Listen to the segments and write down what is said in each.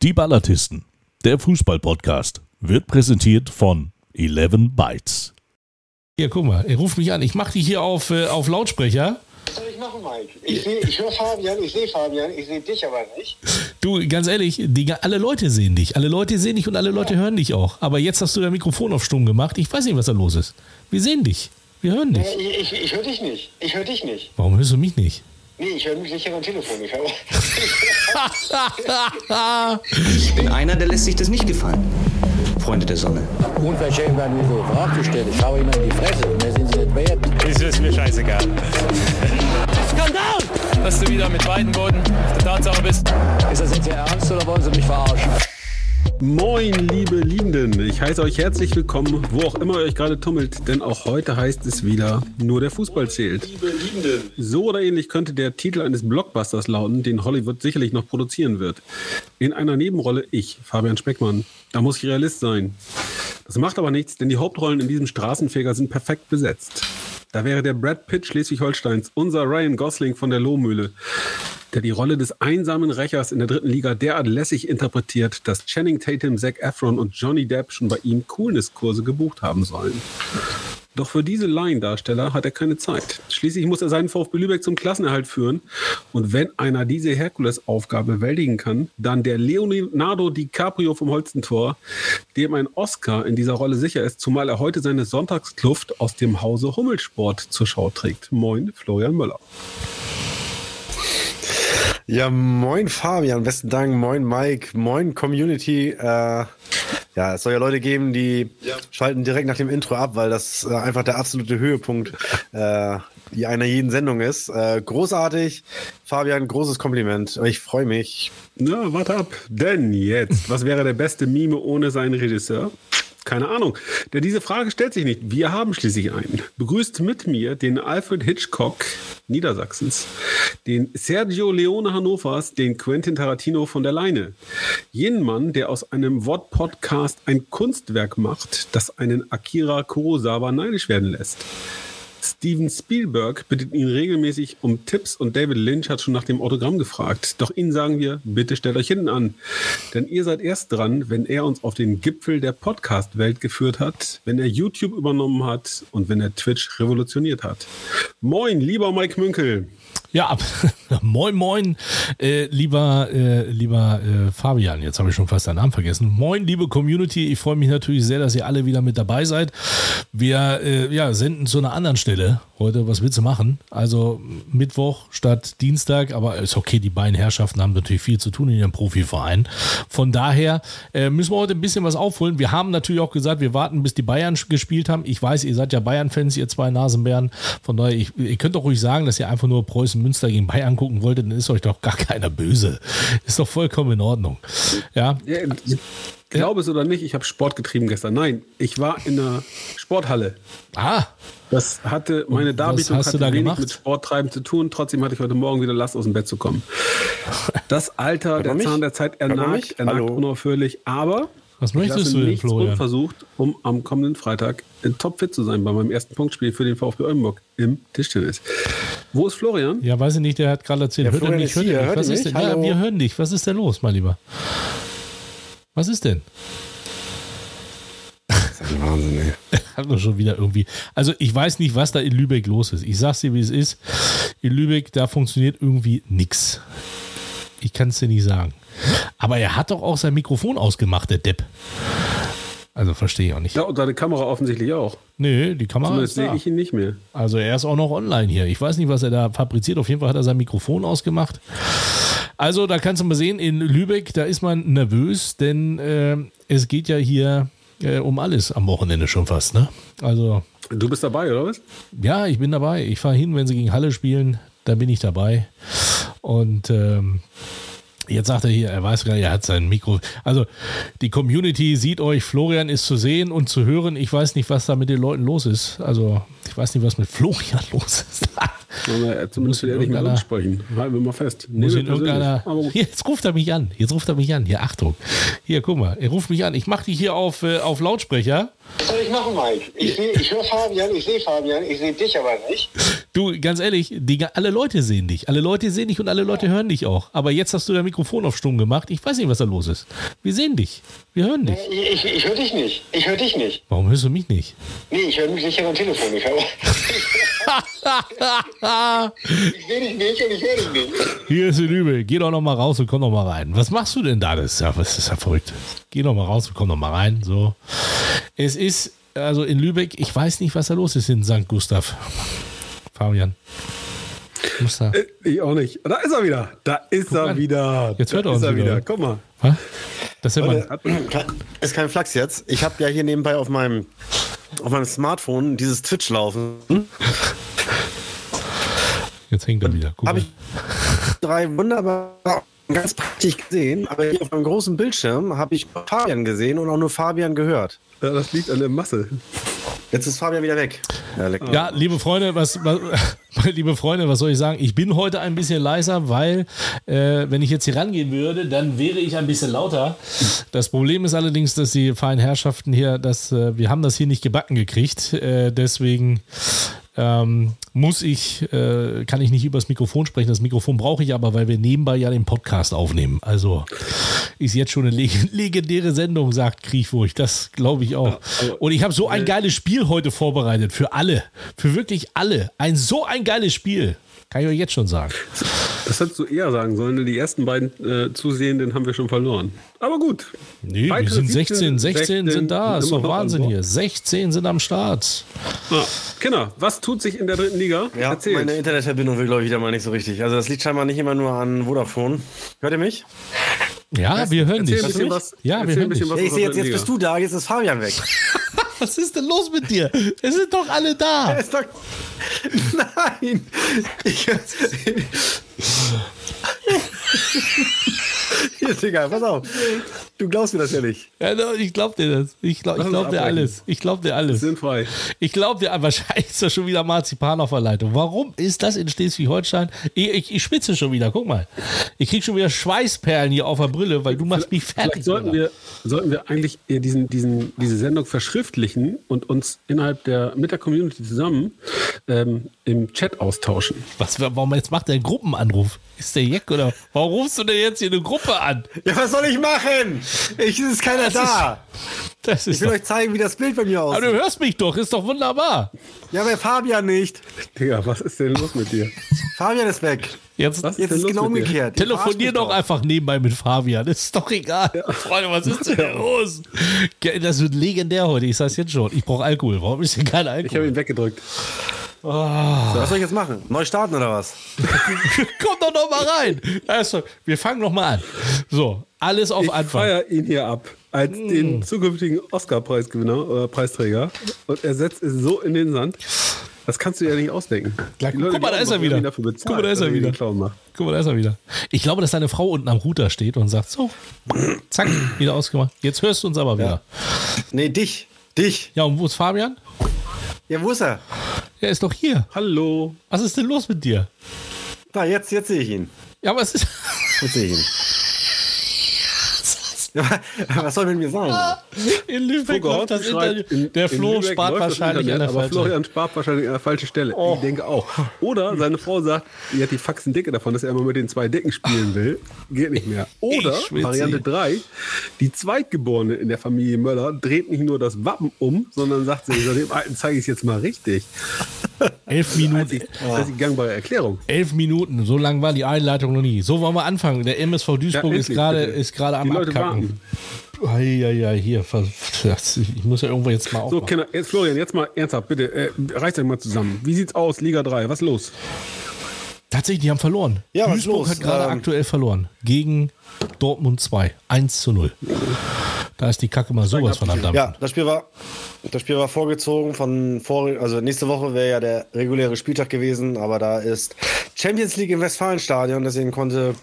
Die Ballatisten, der Fußball-Podcast, wird präsentiert von 11 Bytes. Hier, guck mal, er ruft mich an. Ich mache dich hier auf, äh, auf Lautsprecher. Was soll ich machen, Mike? Ich, seh, ich höre Fabian, ich sehe Fabian, ich sehe dich aber nicht. Du, ganz ehrlich, die, alle Leute sehen dich. Alle Leute sehen dich und alle Leute hören dich auch. Aber jetzt hast du dein Mikrofon auf Stumm gemacht. Ich weiß nicht, was da los ist. Wir sehen dich. Wir hören dich. Ja, ich ich, ich höre dich nicht. Ich höre dich nicht. Warum hörst du mich nicht? Nee, ich höre mich nicht hier am Telefon. Ich höre. Ich bin einer, der lässt sich das nicht gefallen. Freunde der Sonne. Unverschämt werden wir so Fragen gestellt. Ich schaue Ihnen in die Fresse. Mehr sind Sie nicht wert. Das ist mir scheißegal. Skandal! Dass du wieder mit beiden Boden auf der Tatsache bist. Ist das jetzt Ihr Ernst oder wollen Sie mich verarschen? Moin, liebe Liebenden. Ich heiße euch herzlich willkommen, wo auch immer ihr euch gerade tummelt, denn auch heute heißt es wieder, nur der Fußball zählt. So oder ähnlich könnte der Titel eines Blockbusters lauten, den Hollywood sicherlich noch produzieren wird. In einer Nebenrolle ich, Fabian Speckmann. Da muss ich Realist sein. Das macht aber nichts, denn die Hauptrollen in diesem Straßenfeger sind perfekt besetzt. Da wäre der Brad Pitt Schleswig-Holsteins, unser Ryan Gosling von der Lohmühle, der die Rolle des einsamen Rächers in der dritten Liga derart lässig interpretiert, dass Channing Tatum, Zac Efron und Johnny Depp schon bei ihm Coolness-Kurse gebucht haben sollen. Doch für diese Laiendarsteller hat er keine Zeit. Schließlich muss er seinen VfB Lübeck zum Klassenerhalt führen. Und wenn einer diese Herkulesaufgabe bewältigen kann, dann der Leonardo DiCaprio vom Holstentor, dem ein Oscar in dieser Rolle sicher ist, zumal er heute seine Sonntagskluft aus dem Hause Hummelsport zur Schau trägt. Moin, Florian Müller. Ja, moin Fabian, besten Dank, moin Mike, moin Community. Äh, ja, es soll ja Leute geben, die schalten direkt nach dem Intro ab, weil das äh, einfach der absolute Höhepunkt äh, die einer jeden Sendung ist. Äh, großartig, Fabian, großes Kompliment. Ich freue mich. Na, warte ab. Denn jetzt, was wäre der beste Mime ohne seinen Regisseur? Keine Ahnung. Denn diese Frage stellt sich nicht. Wir haben schließlich einen. Begrüßt mit mir den Alfred Hitchcock Niedersachsens, den Sergio Leone Hannovers, den Quentin Tarantino von der Leine. Jenen Mann, der aus einem Wortpodcast ein Kunstwerk macht, das einen Akira Kurosawa neidisch werden lässt. Steven Spielberg bittet ihn regelmäßig um Tipps und David Lynch hat schon nach dem Autogramm gefragt. Doch Ihnen sagen wir, bitte stellt euch hinten an. Denn ihr seid erst dran, wenn er uns auf den Gipfel der Podcast-Welt geführt hat, wenn er YouTube übernommen hat und wenn er Twitch revolutioniert hat. Moin, lieber Mike Münkel. Ja, moin, moin, äh, lieber, äh, lieber äh, Fabian. Jetzt habe ich schon fast deinen Namen vergessen. Moin, liebe Community. Ich freue mich natürlich sehr, dass ihr alle wieder mit dabei seid. Wir äh, ja, senden zu einer anderen Stelle heute. Was willst du machen? Also Mittwoch statt Dienstag, aber ist okay. Die beiden Herrschaften haben natürlich viel zu tun in ihrem Profiverein. Von daher äh, müssen wir heute ein bisschen was aufholen. Wir haben natürlich auch gesagt, wir warten, bis die Bayern gespielt haben. Ich weiß, ihr seid ja Bayern-Fans, ihr zwei Nasenbären. Von daher, ich, ihr könnt doch ruhig sagen, dass ihr einfach nur Preußen Münster gegen Bayern gucken wolltet, dann ist euch doch gar keiner böse. Ist doch vollkommen in Ordnung. Ja. ja Glaube es oder nicht, ich habe Sport getrieben gestern. Nein, ich war in einer Sporthalle. Ah. Das hatte meine Darbietung hast du hatte da wenig gemacht? mit Sporttreiben zu tun. Trotzdem hatte ich heute Morgen wieder Last aus dem Bett zu kommen. Das Alter, der mich? Zahn der Zeit ernagt, mich? ernagt Hallo? unaufhörlich. Aber Was ich möchtest lasse du denn, nichts Florian? unversucht, um am kommenden Freitag in topfit zu sein bei meinem ersten Punktspiel für den VfB Oldenburg im Tischtennis. Wo ist Florian? Ja, weiß ich nicht, der hat gerade erzählt. Hört er Florian mich, ist hört er hier, mich. hört Was ist denn? Ja, wir hören dich. Was ist denn los, mein Lieber? Was ist denn? Das ist ein Wahnsinn, ey. Hat doch schon wieder irgendwie. Also ich weiß nicht, was da in Lübeck los ist. Ich sag's dir, wie es ist. In Lübeck, da funktioniert irgendwie nix. Ich kann es dir nicht sagen. Aber er hat doch auch sein Mikrofon ausgemacht, der Depp. Also verstehe ich auch nicht. Ja, und seine Kamera offensichtlich auch. Nö, die Kamera Zumindest ist sehe da. ich ihn nicht mehr. Also er ist auch noch online hier. Ich weiß nicht, was er da fabriziert. Auf jeden Fall hat er sein Mikrofon ausgemacht. Also da kannst du mal sehen, in Lübeck, da ist man nervös, denn äh, es geht ja hier äh, um alles am Wochenende schon fast. Ne? Also Du bist dabei, oder was? ja, ich bin dabei. Ich fahre hin, wenn sie gegen Halle spielen, da bin ich dabei. Und ähm, jetzt sagt er hier, er weiß gar nicht, er hat sein Mikro. Also die Community sieht euch, Florian ist zu sehen und zu hören. Ich weiß nicht, was da mit den Leuten los ist. Also ich weiß nicht, was mit Florian los ist. Wir zumindest in wieder nicht mehr irgendeiner- sprechen. Halten wir mal fest. Muss Nee, irgendeiner. Hier, jetzt ruft er mich an. Jetzt ruft er mich an. Hier, Achtung. Hier, guck mal. Er ruft mich an. Ich mache dich hier auf, äh, auf Lautsprecher. Was soll ich machen, Mike? Ich, seh- ich höre Fabian, ich sehe Fabian, ich sehe dich aber nicht. Du, ganz ehrlich, die, alle Leute sehen dich. Alle Leute sehen dich und alle Leute hören dich auch. Aber jetzt hast du dein Mikrofon auf stumm gemacht. Ich weiß nicht, was da los ist. Wir sehen dich. Wir hören dich. Ich, ich, ich höre dich nicht. Ich höre dich nicht. Warum hörst du mich nicht? Nee, ich höre mich sicher am Telefon. Ich, hör- ich sehe dich nicht und ich höre dich nicht. Hier ist in Übel. Geh doch noch mal raus und komm doch mal rein. Was machst du denn da? Das ist ja, das ist ja verrückt. Geh doch mal raus und komm doch mal rein. So. Es ist, also in Lübeck, ich weiß nicht, was da los ist in St. Gustav. Fabian. Muss da. Ich auch nicht. Da ist er wieder. Da ist er an. wieder. Jetzt hört da er uns ist er wieder. wieder. Guck mal. Was? Das ist mal, Ist kein Flachs jetzt. Ich habe ja hier nebenbei auf meinem, auf meinem Smartphone dieses Twitch laufen. jetzt hängt er wieder. Guck Habe mal. ich drei wunderbar ganz praktisch gesehen, aber hier auf meinem großen Bildschirm habe ich Fabian gesehen und auch nur Fabian gehört. Ja, das liegt an der Masse. Jetzt ist Fabian wieder weg. Ja. Ja, liebe Freunde, was, was, liebe Freunde, was soll ich sagen? Ich bin heute ein bisschen leiser, weil äh, wenn ich jetzt hier rangehen würde, dann wäre ich ein bisschen lauter. Das Problem ist allerdings, dass die feinen Herrschaften hier, dass äh, wir haben das hier nicht gebacken gekriegt. Äh, deswegen ähm, muss ich, äh, kann ich nicht übers Mikrofon sprechen. Das Mikrofon brauche ich aber, weil wir nebenbei ja den Podcast aufnehmen. Also ist jetzt schon eine leg legendäre Sendung, sagt Kriechwurch. Das glaube ich auch. Und ich habe so ein geiles Spiel heute vorbereitet für alle. Für wirklich alle. Ein so ein geiles Spiel. Kann ich euch jetzt schon sagen. Das hättest du eher sagen sollen, denn die ersten beiden äh, Zusehenden haben wir schon verloren. Aber gut. Nee, wir Weitere sind 16, 17, 16 sind da. Ist doch Wahnsinn hier. 16 sind am Start. Ah, Kinder, was tut sich in der dritten Liga? Ja, Erzählt. meine Internetverbindung will, glaube ich, wieder mal nicht so richtig. Also das liegt scheinbar nicht immer nur an Vodafone. Hört ihr mich? Ja, wir hören Erzähl dich. ein bisschen was. Ja, wir erzähl hören dich. was ich sehe jetzt, jetzt bist du da, jetzt ist Fabian weg. Was ist denn los mit dir? Es sind doch alle da. ist doch... Nein! Ich... Hier, Digga, pass auf. Du glaubst mir das ja nicht. Ja, no, ich glaub dir das. Ich glaub, uns glaub dir abbrechen. alles. Ich glaub dir alles. Sind frei. Ich glaube dir, wahrscheinlich ist da schon wieder Marzipan auf der Leitung. Warum ist das in Schleswig-Holstein? Ich, ich, ich spitze schon wieder, guck mal. Ich krieg schon wieder Schweißperlen hier auf der Brille, weil du machst mich fertig. Vielleicht sollten wir, sollten wir eigentlich diesen, diesen, diese Sendung verschriftlichen und uns innerhalb der, mit der Community zusammen ähm, im Chat austauschen. Was, warum jetzt macht der einen Gruppenanruf? Ist der Jack oder warum rufst du denn jetzt hier eine Gruppe an? Ja, was soll ich machen? Ich, es ist keiner da. Das Ich ist will doch, euch zeigen, wie das Bild bei mir aber aussieht. du hörst mich doch, ist doch wunderbar. Ja, aber Fabian nicht. Digga, was ist denn los mit dir? Fabian ist weg. Jetzt Was Jetzt ist los genau umgekehrt. Telefonier doch einfach nebenbei mit Fabian. Das ist doch egal. Freunde, was ist denn los? Das wird legendär heute, ich sag's jetzt schon. Ich brauche Alkohol. Warum ist denn kein Ich habe Alkohol? ihn weggedrückt. Was soll ich jetzt machen? Neu starten oder was? Komm doch noch mal rein. Also, wir fangen noch mal an. So, alles auf Ich Anfang. feiere ihn hier ab als Mm. den zukünftigen Oscar-Preisgewinner oder Preisträger und er setzt es so in den Sand. Das kannst du ja nicht ausdenken. Leute guck mal, da ist er wieder. bezahlt, Guck mal, da ist er wieder. Guck mal, da ist er wieder. Ich glaube, dass deine Frau unten am Router steht und sagt, so, zack, wieder ausgemacht. Jetzt hörst du uns aber wieder. Nee, dich. Dich. Ja, und wo ist Fabian? Ja, wo ist er? Er ist doch hier. Hallo. Was ist denn los mit dir? Da, jetzt, jetzt sehe ich ihn. Ja, was ist... Jetzt sehe ich ihn. Was soll mit mir sein? In Lübeck Fugger läuft das schreibt, Interview. in- Der in Flo Lübeck spart wahrscheinlich an Internet, der Aber falschen. Florian spart wahrscheinlich an der falschen Stelle. Oh. Ich denke auch. Oder seine Frau sagt, die hat die Faxen dicke davon, dass er immer mit den zwei Dicken spielen will. Geht nicht mehr. Oder. Variante 3, die Zweitgeborene in der Familie Möller dreht nicht nur das Wappen um, sondern sagt so dem Alten zeige ich es jetzt mal richtig. Elf Minuten. Das ist die gangbare Erklärung. Elf Minuten, so lang war die Einleitung noch nie. So wollen wir anfangen. Der MSV Duisburg Ja, ist endlich, gerade ist gerade am Die Leute Abkacken. Ja, ja, hier. Ich muss ja irgendwo jetzt mal So, aufmachen. Kinder, jetzt Florian, jetzt mal ernsthaft, bitte, äh, reißt euch mal zusammen. Wie sieht's aus, Liga 3? Was ist los? Tatsächlich, die haben verloren. Ja, Duisburg hat gerade Ähm, aktuell verloren. Gegen Dortmund 2. 1 zu 0. Da ist die Kacke mal sowas von am Dampfen. Ja, das Spiel war, das Spiel war vorgezogen von vor, also nächste Woche wäre ja der reguläre Spieltag gewesen, aber da ist Champions League im Westfalenstadion, deswegen konnte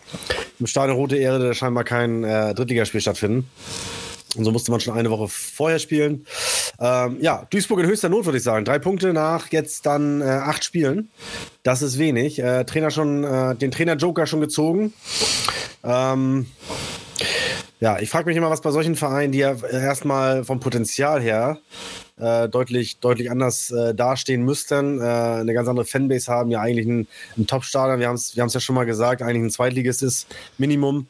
im Stadion Rote Erde scheinbar kein äh, Drittligaspiel stattfinden. Und so musste man schon eine Woche vorher spielen. Ähm, ja, Duisburg in höchster Not, würde ich sagen. Drei Punkte nach jetzt dann äh, acht Spielen. Das ist wenig. Äh, Trainer schon, äh, den Trainer Joker schon gezogen. Ähm, ja, ich frage mich immer, was bei solchen Vereinen, die ja erstmal vom Potenzial her äh, deutlich, deutlich anders äh, dastehen müssten, äh, eine ganz andere Fanbase haben, ja eigentlich ein, ein Top-Starter, wir haben es wir ja schon mal gesagt, eigentlich ein Zweitligist ist Minimum,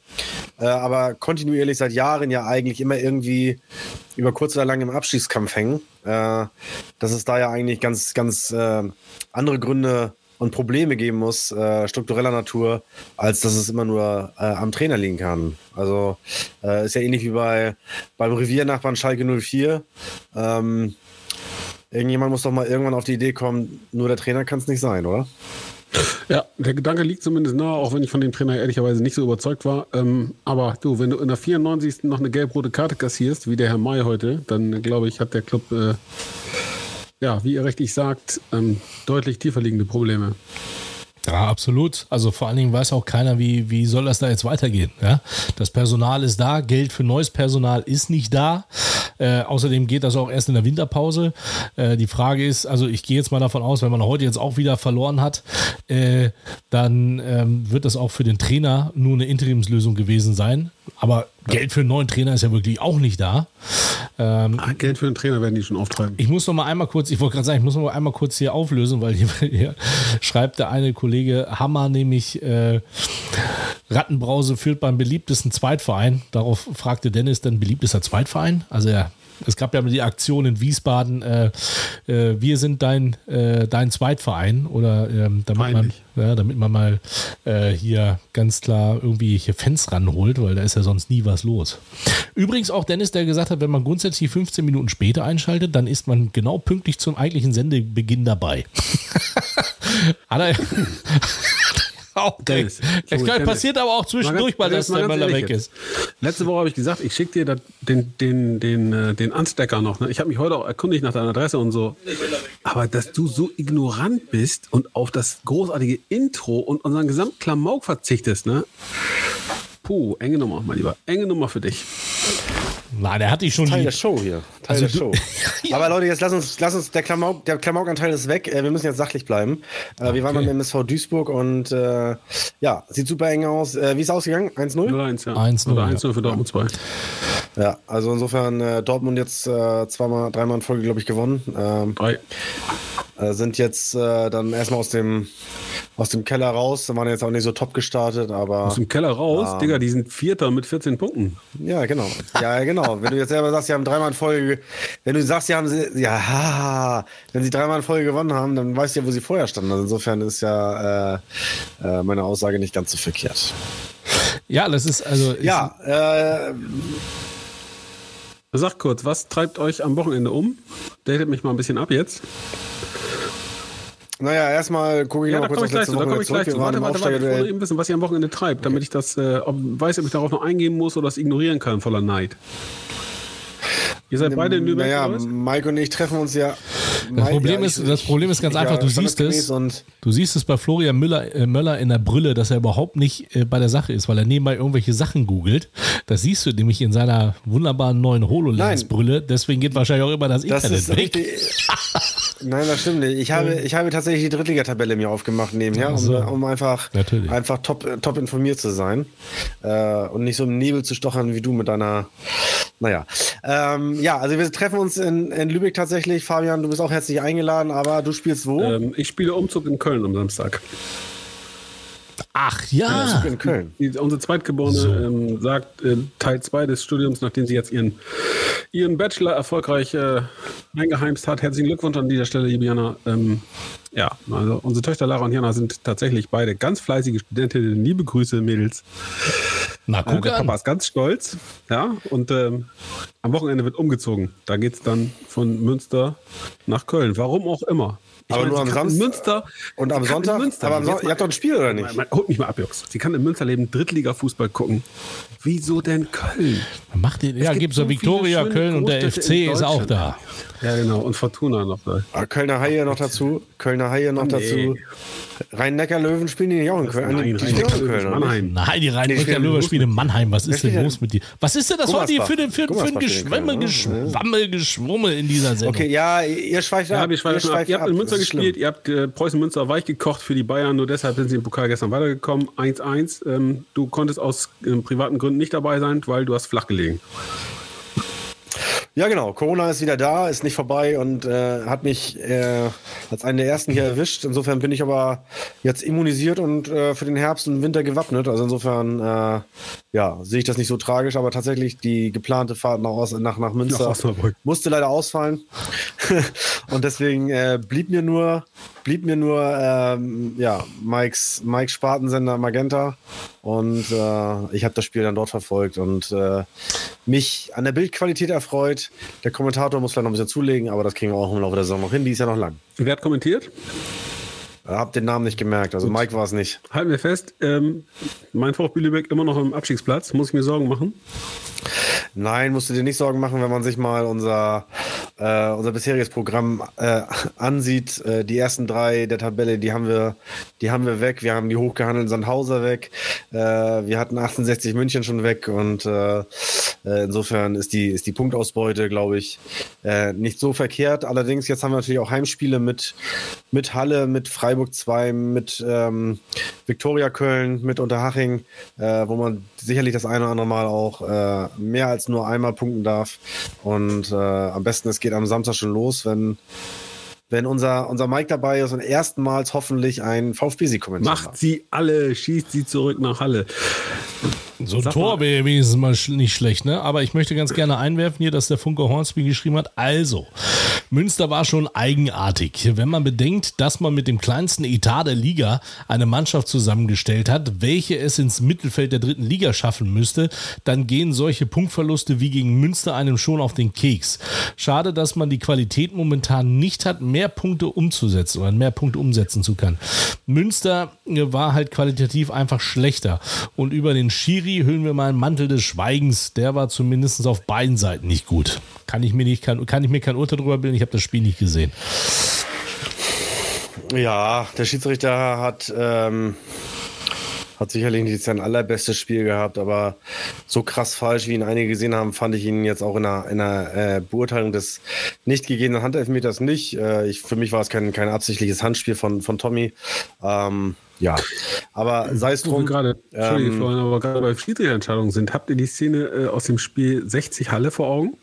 äh, aber kontinuierlich seit Jahren ja eigentlich immer irgendwie über kurz oder lang im Abschießkampf hängen. Äh, dass es da ja eigentlich ganz, ganz äh, andere Gründe und Probleme geben muss, äh, struktureller Natur, als dass es immer nur äh, am Trainer liegen kann. Also äh, ist ja ähnlich wie bei beim Reviernachbarn Schalke 04. Ähm, irgendjemand muss doch mal irgendwann auf die Idee kommen, nur der Trainer kann es nicht sein, oder? Ja, der Gedanke liegt zumindest nahe, auch wenn ich von dem Trainer ehrlicherweise nicht so überzeugt war. Ähm, aber du, wenn du in der 94. noch eine gelb-rote Karte kassierst, wie der Herr May heute, dann glaube ich, hat der Club, äh, ja, wie ihr richtig sagt, ähm, deutlich tiefer liegende Probleme. Ja, absolut. Also vor allen Dingen weiß auch keiner, wie, wie soll das da jetzt weitergehen. Ja? Das Personal ist da, Geld für neues Personal ist nicht da. Äh, außerdem geht das auch erst in der Winterpause. Äh, die Frage ist, also ich gehe jetzt mal davon aus, wenn man heute jetzt auch wieder verloren hat, äh, dann ähm, wird das auch für den Trainer nur eine Interimslösung gewesen sein. Aber Geld für einen neuen Trainer ist ja wirklich auch nicht da. Ähm, Ah, Geld für den Trainer werden die schon auftreiben. ich muss noch mal einmal kurz, ich wollte gerade sagen, ich muss noch mal einmal kurz hier auflösen, weil hier, hier schreibt der eine Kollege Hammer nämlich äh, Rattenbrause führt beim beliebtesten Zweitverein. Darauf fragte Dennis dann beliebtester Zweitverein. Also er es gab ja die Aktion in Wiesbaden, äh, äh, wir sind dein, äh, dein Zweitverein oder ähm, damit, man, ja, damit man mal äh, hier ganz klar irgendwie hier Fans ranholt, weil da ist ja sonst nie was los. Übrigens auch Dennis, der gesagt hat, wenn man grundsätzlich 15 Minuten später einschaltet, dann ist man genau pünktlich zum eigentlichen Sendebeginn dabei. hat er auch Dennis, Es so, passiert aber auch zwischendurch, weil das der Möller weg ist. Letzte Woche habe ich gesagt, ich schicke dir den, den, den, äh, den Anstecker noch. Ne? Ich habe mich heute auch erkundigt nach deiner Adresse und so. Aber dass du so ignorant bist und auf das großartige Intro und unseren gesamten Klamauk verzichtest, ne? Puh, enge Nummer, mein Lieber. Enge Nummer für dich. Nein, der hat dich schon Teil lieb. der Show hier. Teil Also der Show. Aber Leute, jetzt lass uns, lass uns der Klamauk, der Klamaukanteil ist weg. Äh, wir müssen jetzt sachlich bleiben. Äh, wir waren beim MSV Duisburg und äh, ja, sieht super eng aus. Äh, wie ist es ausgegangen? 1-0? 0-1, ja. 1-0, Oder ja. 1-0 für Dortmund 2. Ja, also insofern äh, Dortmund jetzt äh, zweimal, dreimal in Folge, glaube ich, gewonnen. Ähm, 3. äh, sind jetzt äh, dann erstmal aus dem, aus dem Keller raus. Waren jetzt auch nicht so top gestartet, aber. Aus dem Keller raus, Digga, die sind Vierter mit 14 Punkten. Ja, genau. Ja, genau. Wenn du jetzt selber sagst, sie haben dreimal in Folge, wenn du sagst, sie haben, sie- ja, ha, wenn sie dreimal in Folge gewonnen haben, dann weißt du ja, wo sie vorher standen. Also insofern ist ja äh, äh, meine Aussage nicht ganz so verkehrt. Ja, das ist also. ist- Ja, äh, Sag kurz, was treibt euch am Wochenende um? Datet mich mal ein bisschen ab jetzt. Naja, erstmal gucke ich Ja, noch da kurz auf letzte zu. Da Woche komme ich zurück. zu. Warte, warte, warte. Ich wollte eben wissen, was ihr am Wochenende treibt, damit ich das äh, ob, weiß, ob ich darauf noch eingehen muss oder das ignorieren kann voller Neid. Ihr seid beide in Lübeck. Naja? Mike und ich treffen uns ja. Das Problem, ist, das Problem ist ganz einfach, du siehst es. Und Du siehst es bei Florian Müller, äh, Möller in der Brille, dass er überhaupt nicht äh, bei der Sache ist, weil er nebenbei irgendwelche Sachen googelt. Das siehst du nämlich in seiner wunderbaren neuen HoloLens-Brille. Deswegen geht wahrscheinlich auch immer das Das Internet ist weg. richtig. Nein, das stimmt nicht. Ich habe, ich habe tatsächlich die Drittligatabelle mir aufgemacht nebenher, Ach so. um, um einfach, Natürlich. einfach top, top informiert zu sein äh, und nicht so im Nebel zu stochern wie du mit deiner. Naja. Ähm, ja, also wir treffen uns in, in Lübeck tatsächlich. Fabian, du bist auch herzlich eingeladen, aber du spielst wo? Ähm, ich spiele Umzug in Köln am Samstag. Ach ja. in Köln. Die, unsere Zweitgeborene ähm, sagt äh, Teil 2 des Studiums, nachdem sie jetzt ihren, ihren Bachelor erfolgreich äh, eingeheimst hat. Herzlichen Glückwunsch an dieser Stelle, liebe Jana. Ähm, ja, also unsere Töchter Lara und Jana sind tatsächlich beide ganz fleißige Studentinnen. Liebe Grüße, Mädels. Na, Äh, guck der an. Papa ist ganz stolz. Ja, und ähm, am Wochenende wird umgezogen. Da geht es dann von Münster nach Köln. Warum auch immer. Ich Aber nur sie am Samstag? Münster. Und am Sonntag? Münster aber am leben. Son Jetzt ihr habt doch ein Spiel, oder nicht? mal- mal- Holt mich mal ab, Jungs. Sie kann in Münsterleben Drittliga-Fußball gucken. Wieso denn Köln? Macht den, ja, gibt so viele Viktoria, Köln und der FC ist auch da. Ja, genau. Und Fortuna noch da. Ah, Kölner Haie noch dazu. Kölner Haie noch Nee. dazu. Rhein-Neckar-Löwen spielen die nicht auch in Köln? Nein, die spielen auch in Köln? Mannheim. Nein, die der spielen in Mannheim. Was ist denn los mit dir? Was ist denn das heute für, den- für, für ein Gummersbach spielt in Geschwemme, Köln, ne? Geschwammel, Geschwummel in dieser Sendung? Okay, ja, ihr schweift Ja, ab. wir schweifen ab. Ihr habt in Münster gespielt, ihr habt äh, Preußen Münster weich gekocht für die Bayern, nur deshalb sind sie im Pokal gestern weitergekommen. 1-1. Ähm, du konntest aus ähm, privaten Gründen nicht dabei sein, weil du hast flach gelegen. Ja, genau. Corona ist wieder da, ist nicht vorbei und äh, hat mich äh, als einen der ersten hier erwischt. Insofern bin ich aber jetzt immunisiert und äh, für den Herbst und Winter gewappnet. Also insofern, äh, ja, sehe ich das nicht so tragisch, aber tatsächlich die geplante Fahrt nach, nach, nach Münster Nach musste leider ausfallen. und deswegen äh, blieb mir nur, blieb mir nur, ähm, ja, Mikes, Mikes Spartensender Magenta. Und äh, ich habe das Spiel dann dort verfolgt und äh, mich an der Bildqualität erfreut. Der Kommentator muss vielleicht noch ein bisschen zulegen, aber das kriegen wir auch im Laufe der Saison noch hin. Die ist ja noch lang. Wer hat kommentiert? Hab den Namen nicht gemerkt. Also Mike war es nicht. Halten wir fest, ähm, mein VfB Lübeck immer noch im Abstiegsplatz. Muss ich mir Sorgen machen? Nein, musst du dir nicht Sorgen machen, wenn man sich mal unser, äh, unser bisheriges Programm äh, ansieht. Äh, die ersten drei der Tabelle, die haben wir, die haben wir weg. Wir haben die hochgehandelten Sandhauser weg. Äh, wir hatten 68 München schon weg und äh, äh, insofern ist die, ist die Punktausbeute, glaube ich, nicht so verkehrt. Allerdings, jetzt haben wir natürlich auch Heimspiele mit, mit Halle, mit Freiburg 2, mit ähm, Viktoria Köln, mit Unterhaching, wo man sicherlich das eine oder andere Mal auch mehr als nur einmal punkten darf. Und äh, am besten, es geht am Samstag schon los, wenn, wenn unser, unser Mike dabei ist und erstmals hoffentlich ein VfB-Sieg kommentiert. Macht sie alle, schießt sie zurück nach Halle. So ein Tor mal. wäre wenigstens mal nicht schlecht, ne? Aber ich möchte ganz gerne einwerfen hier, dass der Funke Hornsby geschrieben hat. Also, Münster war schon eigenartig. Wenn man bedenkt, dass man mit dem kleinsten Etat der Liga eine Mannschaft zusammengestellt hat, welche es ins Mittelfeld der dritten Liga schaffen müsste, dann gehen solche Punktverluste wie gegen Münster einem schon auf den Keks. Schade, dass man die Qualität momentan nicht hat, mehr Punkte umzusetzen oder mehr Punkte umsetzen zu können. Münster äh, war halt qualitativ einfach schlechter. Und über den Schiri hüllen wir mal einen Mantel des Schweigens. Der war zumindest auf beiden Seiten nicht gut. Kann ich mir, nicht, kann, kann ich mir kein Urteil drüber bilden. Ich habe das Spiel nicht gesehen. Ja, der Schiedsrichter hat, ähm, hat sicherlich nicht sein allerbestes Spiel gehabt, aber so krass falsch, wie ihn einige gesehen haben, fand ich ihn jetzt auch in der, in der äh, Beurteilung des nicht gegebenen Handelfmeters nicht. Äh, ich, für mich war es kein, kein absichtliches Handspiel von, von Tommy. Ähm, ja, aber sei es drum. gerade, Entschuldige, ähm, Florian, aber gerade bei Schiedsrichterentscheidungen sind, habt ihr die Szene äh, aus dem Spiel 60 Halle vor Augen?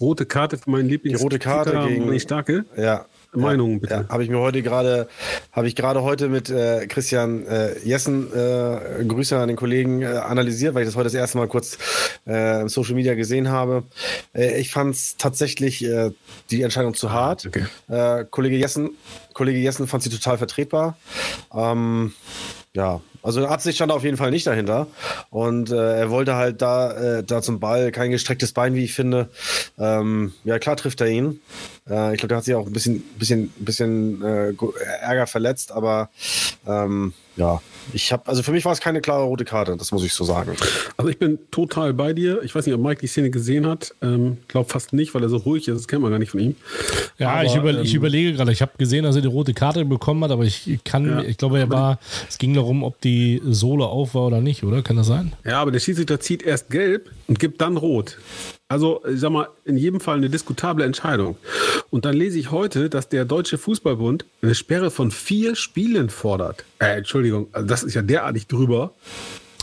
Rote Karte für meinen Lieblings Die rote Karte Kicker, gegen- Starke. Ja. Meinung, bitte. Ja, habe ich mir heute gerade, habe ich gerade heute mit äh, Christian äh, Jessen, äh, Grüße an den Kollegen, äh, analysiert, weil ich das heute das erste Mal kurz äh, im Social Media gesehen habe. Äh, ich fand es tatsächlich äh, die Entscheidung zu hart. okay. Äh, Kollege Jessen, Kollege Jessen fand sie total vertretbar. Ähm, ja, also Absicht stand auf jeden Fall nicht dahinter. Und äh, er wollte halt da, äh, da zum Ball kein gestrecktes Bein, wie ich finde. Ähm, ja, klar trifft er ihn. Äh, ich glaube, der hat sich auch ein bisschen, bisschen, bisschen äh, Ärger verletzt, aber ähm, ja, ich habe, also für mich war es keine klare rote Karte, das muss ich so sagen. Also ich bin total bei dir. Ich weiß nicht, ob Mike die Szene gesehen hat. Ähm, glaube fast nicht, weil er so ruhig ist. Das kennt man gar nicht von ihm. Ja, Aber, ich, über, ich ähm, überlege gerade. Ich habe gesehen, dass er die rote Karte bekommen hat, aber ich kann, Ja. ich glaube, er war, es ging darum, ob die Sohle auf war oder nicht, oder? Kann das sein? Ja, aber der Schiedsrichter zieht erst gelb und gibt dann rot. Also, ich sag mal, in jedem Fall eine diskutable Entscheidung. Und dann lese ich heute, dass der Deutsche Fußballbund eine Sperre von vier Spielen fordert. Äh, Entschuldigung, also das ist ja derartig drüber.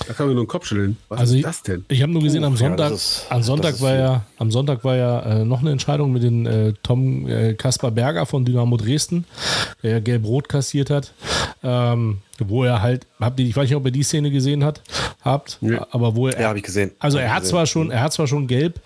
Da kann man nur den Kopf schütteln. Was Also ist ich, das denn? ich habe nur gesehen, am Puh, ja, Sonntag, das ist- am Sonntag war viel. ja, am Sonntag war ja äh, noch eine Entscheidung mit den äh, Tom äh, Kaspar Berger von Dynamo Dresden, der ja gelb-rot kassiert hat. Ähm, wo er halt, habt ihr, ich weiß nicht, ob ihr die Szene gesehen hat, habt, Ja. aber wo er, Ja, hab ich gesehen. Also Hab er hat gesehen. zwar schon, er hat zwar schon gelb,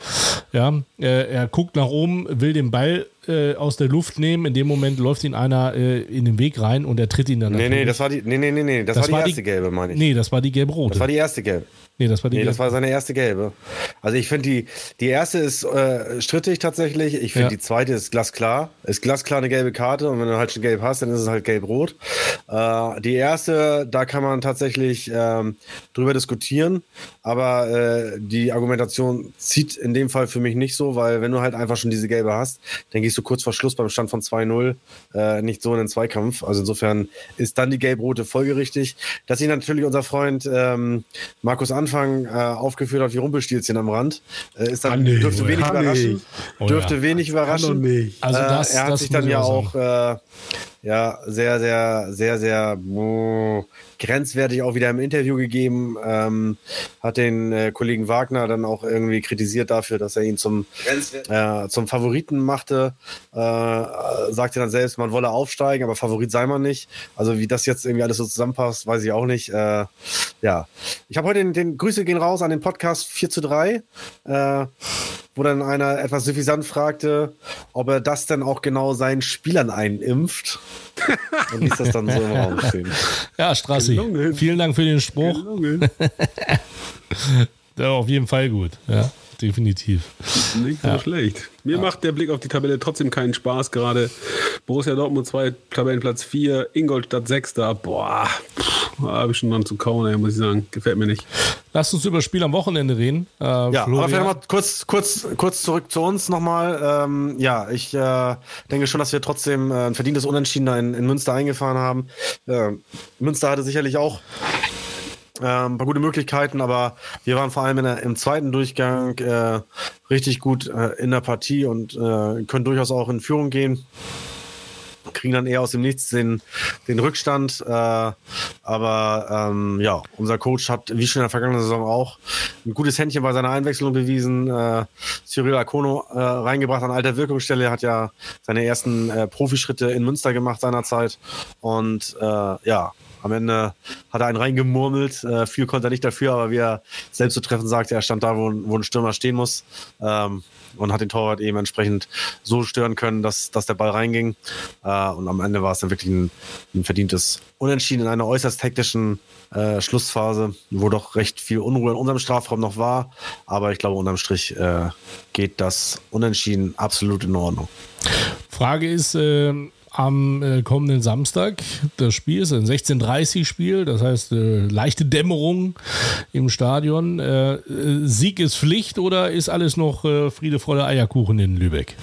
ja, äh, er guckt nach oben, will den Ball äh, aus der Luft nehmen, in dem Moment läuft ihn einer äh, in den Weg rein und er tritt ihn dann. Nee, nee, das war die, nee, nee, nee, nee, das, Das war die die- erste gelbe, meine ich. Nee, das war die gelb-rote. Das war die erste gelbe. Nee, das war die Nee, das war seine erste gelbe. Also ich finde die, die erste ist äh, strittig tatsächlich. Ich finde Ja. die zweite ist glasklar. Ist glasklar eine gelbe Karte und wenn du halt schon gelb hast, dann ist es halt gelb-rot. Äh, die erste, da kann man tatsächlich ähm, drüber diskutieren, aber äh, die Argumentation zieht in dem Fall für mich nicht so, weil wenn du halt einfach schon diese gelbe hast, dann gehst so kurz vor Schluss beim Stand von 2-0 äh, nicht so in den Zweikampf. Also insofern ist dann die gelb-rote folgerichtig. Dass sich natürlich unser Freund ähm, Markus Anfang äh, aufgeführt hat wie Rumpelstilzchen am Rand, äh, ist dann Kann nicht, dürfte wenig überraschen. Oh dürfte ja. wenig überraschen. Also das, äh, er hat das sich dann ja auch äh, ja, sehr, sehr, sehr, sehr oh, grenzwertig auch wieder im Interview gegeben. Ähm, hat den äh, Kollegen Wagner dann auch irgendwie kritisiert dafür, dass er ihn zum, äh, zum Favoriten machte. Äh, sagte dann selbst, man wolle aufsteigen, aber Favorit sei man nicht. Also wie das jetzt irgendwie alles so zusammenpasst, weiß ich auch nicht. Äh, ja, ich habe heute den, den Grüße gehen raus an den Podcast 4 zu 3. Äh, wo dann einer etwas suffisant fragte, ob er das denn auch genau seinen Spielern einimpft. Und ließ das dann so im Raum stehen. Ja, Strassi, Gelungen. vielen Dank für den Spruch. Der war auf jeden Fall gut. Ja, definitiv. Nicht so schlecht. Mir macht der Blick auf die Tabelle trotzdem keinen Spaß gerade. Borussia Dortmund 2, Tabellenplatz 4, Ingolstadt 6 da. Boah, habe ich schon dran zu kauen, ey, muss ich sagen. Gefällt mir nicht. Lasst uns über das Spiel am Wochenende reden. Äh, Ja, aber Florian. vielleicht mal kurz, kurz, kurz zurück zu uns nochmal. Ähm, ja, ich äh, denke schon, dass wir trotzdem äh, ein verdientes Unentschieden da in, in Münster eingefahren haben. Äh, Münster hatte sicherlich auch ein paar gute Möglichkeiten, aber wir waren vor allem der, im zweiten Durchgang äh, richtig gut äh, in der Partie und äh, können durchaus auch in Führung gehen. Kriegen dann eher aus dem Nichts den, den Rückstand. Äh, aber ähm, ja, unser Coach hat, wie schon in der vergangenen Saison auch, ein gutes Händchen bei seiner Einwechslung bewiesen. Äh, Cyril Akono äh, reingebracht an alter Wirkungsstelle. Er hat ja seine ersten Profischritte in Münster gemacht seinerzeit. Und ja, am Ende hat er einen reingemurmelt. Äh, viel konnte er nicht dafür, aber wie er selbst zu treffen sagte, er stand da, wo, ein- wo ein Stürmer stehen muss. Ähm, und hat den Torwart eben entsprechend so stören können, dass, dass der Ball reinging. Äh, und am Ende war es dann wirklich ein, ein verdientes Unentschieden in einer äußerst hektischen äh, Schlussphase, wo doch recht viel Unruhe in unserem Strafraum noch war. Aber ich glaube, unterm Strich äh, geht das Unentschieden absolut in Ordnung. Frage ist, äh, am äh, kommenden Samstag, das Spiel ist ein 16.30 Spiel, das heißt äh, leichte Dämmerung im Stadion. Äh, äh, Sieg ist Pflicht oder ist alles noch äh, Friede, Freude, Eierkuchen in Lübeck?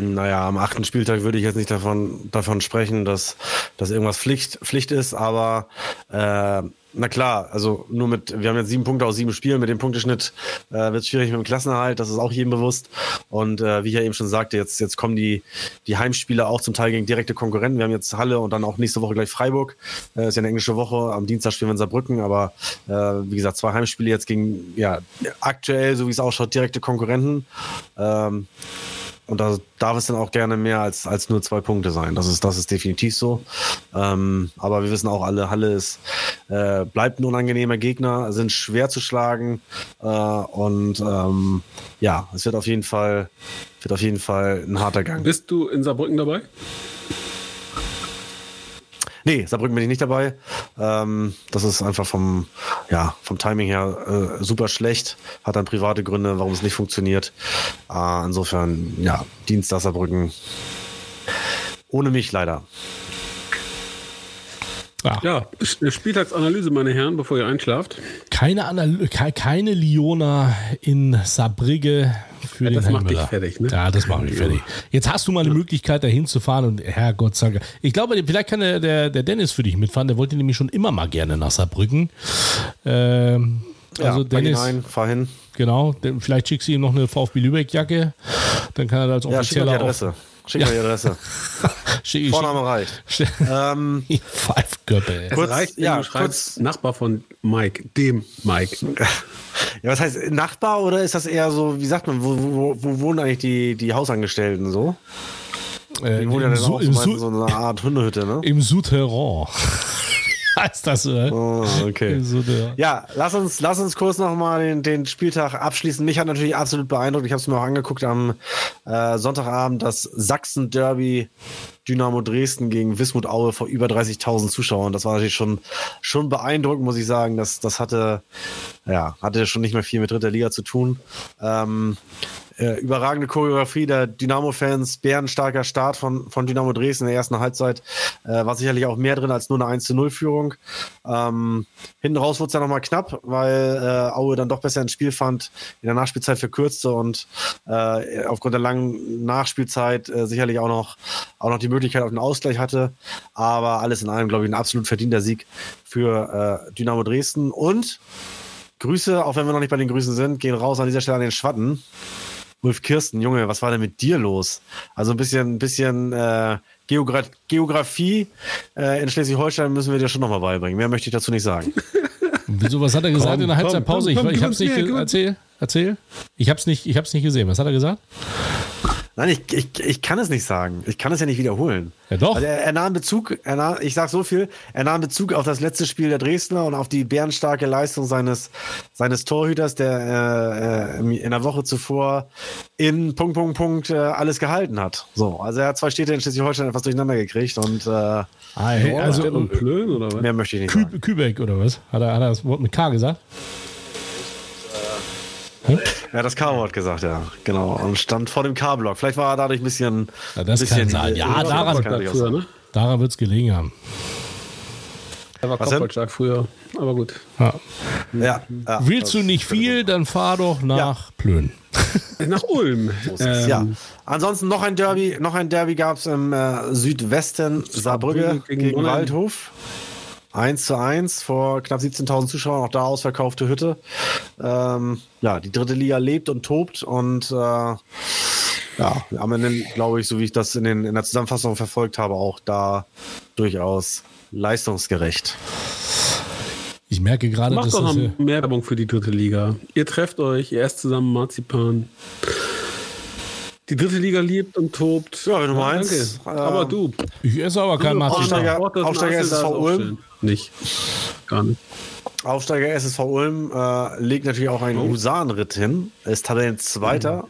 Naja, am achten Spieltag würde ich jetzt nicht davon, davon sprechen, dass, dass irgendwas Pflicht, Pflicht ist, aber äh, na klar, also nur mit, wir haben jetzt sieben Punkte aus sieben Spielen, mit dem Punkteschnitt äh, wird es schwierig mit dem Klassenerhalt, das ist auch jedem bewusst. Und äh, wie ich ja eben schon sagte, jetzt, jetzt kommen die, die Heimspiele auch zum Teil gegen direkte Konkurrenten. Wir haben jetzt Halle und dann auch nächste Woche gleich Freiburg. Äh, ist ja eine englische Woche. Am Dienstag spielen wir in Saarbrücken, aber äh, wie gesagt, zwei Heimspiele jetzt gegen, ja, aktuell, so wie es ausschaut, direkte Konkurrenten. Ähm, und da darf es dann auch gerne mehr als, als nur zwei Punkte sein. Das ist, das ist definitiv so. Ähm, aber wir wissen auch alle, Halle ist, äh, bleibt ein unangenehmer Gegner, sind schwer zu schlagen. Äh, und ähm, ja, es wird auf jeden Fall, wird auf jeden Fall ein harter Gang. Bist du in Saarbrücken dabei? Nee, Saarbrücken bin ich nicht dabei. Ähm, das ist einfach vom, ja, vom Timing her äh, super schlecht. Hat dann private Gründe, warum es nicht funktioniert. Äh, insofern, ja, Dienstag Saarbrücken. Ohne mich leider. Ja, Ja, eine Spieltagsanalyse, meine Herren, bevor ihr einschlaft. keine, Analy ke- keine Liona in Saarbrücke für Ja, den das Herrn macht dich Müller. fertig, ne? Ja, das macht mich fertig. Jetzt hast du mal eine Möglichkeit, da hinzufahren und Herrgott sei Dank. Ich glaube, vielleicht kann der, der, der Dennis für dich mitfahren. Der wollte nämlich schon immer mal gerne nach Saarbrücken. Ähm, also ja, Dennis, ein, fahr hin. genau. Vielleicht schickst du ihm noch eine VfB Lübeck-Jacke. Dann kann er da als Ja, schick mal die Adresse. Schick mal die Adresse. Schick, Vorname reicht. schick, ähm, Pfeifköppe, ey. Es Kurz- reicht, ja, du schreibst, kurz- Nachbar von Mike, dem Mike. ja, was heißt Nachbar oder ist das eher so, wie sagt man, wo, wo, wo wohnen eigentlich die, die Hausangestellten so? Äh, Die wohnen ja dann Su auch so, so in einer Art Hundehütte, ne? im Souterrain. heißt das, oder? Oh, okay. Im Souterrain. Ja, lass uns, lass uns kurz nochmal den, den Spieltag abschließen. Mich hat natürlich absolut beeindruckt. Ich habe es mir auch angeguckt am äh, Sonntagabend, das Sachsen-Derby Dynamo Dresden gegen Wismut Aue vor über 30.000 Zuschauern. Das war natürlich schon, schon beeindruckend, muss ich sagen. Das, das hatte, ja, hatte schon nicht mehr viel mit dritter Liga zu tun. Ähm, äh, überragende Choreografie der Dynamo-Fans, bärenstarker Start von, von Dynamo Dresden in der ersten Halbzeit. Äh, war sicherlich auch mehr drin als nur eine 1 zu 0 Führung. Ähm, hinten raus wurde es ja nochmal knapp, weil äh, Aue dann doch besser ins Spiel fand, in der Nachspielzeit verkürzte und äh, aufgrund der langen Nachspielzeit äh, sicherlich auch noch, auch noch die Möglichkeit auf den Ausgleich hatte. Aber alles in allem, glaube ich, ein absolut verdienter Sieg für äh, Dynamo Dresden. Und Grüße, auch wenn wir noch nicht bei den Grüßen sind, gehen raus an dieser Stelle an den Schwatten. Ulf Kirsten, Junge, was war denn mit dir los? Also ein bisschen, ein bisschen äh, Geogra Geografie äh, in Schleswig-Holstein müssen wir dir schon nochmal beibringen. Mehr möchte ich dazu nicht sagen. Wieso, was hat er gesagt Komm, in der Halbzeitpause? komm, komm, ich ich hab's uns nicht. uns- Erzähl, erzähl. Ich hab's nicht, ich hab's nicht gesehen. Was hat er gesagt? Nein, ich, ich, ich kann es nicht sagen. Ich kann es ja nicht wiederholen. Ja, doch. Also er, er nahm Bezug, er nahm, ich sag so viel, er nahm Bezug auf das letzte Spiel der Dresdner und auf die bärenstarke Leistung seines, seines Torhüters, der äh, äh, in der Woche zuvor in Punkt, Punkt, Punkt äh, alles gehalten hat. So, also er hat zwei Städte in Schleswig-Holstein etwas durcheinander gekriegt und äh, Ah, hey, also und Plön oder was? mehr möchte ich nicht sagen. Kü Kübeck oder was? Hat er, hat er das Wort mit K gesagt? Er hat das K-Wort gesagt, ja, genau. Und stand vor dem K-Block. Vielleicht war er dadurch ein bisschen. Ja, das bisschen kann sein. Ja, daran- ne? Daran wird's gelegen haben. Er war? Kopfballstark früher. Aber gut. Ja. Ja, ja, Willst du nicht viel, dann fahr doch nach Plön. Nach Ulm. Ähm, ja. Ansonsten noch ein Derby, noch ein Derby gab es im äh, Südwesten Saarbrügge Saarbrügge gegen, gegen. Waldhof. 1 zu 1 vor knapp 17.000 Zuschauern, auch da ausverkaufte Hütte. Ähm, ja, die dritte Liga lebt und tobt und äh, ja, am Ende, glaube ich, so wie ich das in, den, in der Zusammenfassung verfolgt habe, auch da durchaus leistungsgerecht. Ich merke gerade, Macht dass doch das. noch mehr Werbung für die dritte Liga. Ihr trefft euch, ihr esst zusammen Marzipan. Die dritte Liga liebt und tobt. Ja, wenn du Ja, meinst. Danke. Aber Ähm, du. Ich esse aber kein Marzipan. Aufsteiger- Aufsteiger SSV Ulm. Nicht. Gar nicht. Aufsteiger SSV Ulm äh, legt natürlich auch einen Husarenritt hin, ist Tabellenzweiter.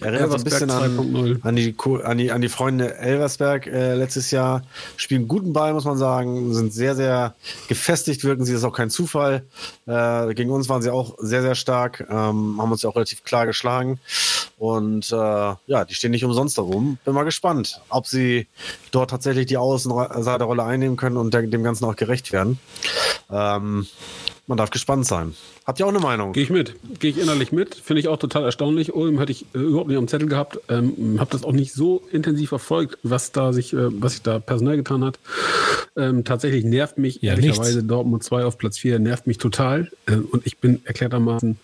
Erinnert so ein bisschen an, 2.0. an, die, an, die, an die Freunde Elversberg äh, letztes Jahr. Spielen guten Ball, muss man sagen. Sind sehr, sehr gefestigt, wirken sie. Das ist auch kein Zufall. Äh, gegen uns waren sie auch sehr, sehr stark. Ähm, haben uns ja auch relativ klar geschlagen. Und äh, ja, die stehen nicht umsonst da rum. Bin mal gespannt, ob sie dort tatsächlich die Außenseiterrolle einnehmen können und dem Ganzen auch gerecht werden. Ähm, man darf gespannt sein. Habt ihr auch eine Meinung? Gehe ich mit. Gehe ich innerlich mit. Finde ich auch total erstaunlich. Ulm hatte ich äh, überhaupt nicht am Zettel gehabt. Ähm, habe das auch nicht so intensiv verfolgt, was da sich, äh, was sich da personell getan hat. Ähm, tatsächlich nervt mich Ja, ehrlicherweise nichts. Dortmund 2 auf Platz 4 nervt mich total. Äh, und ich bin erklärtermaßen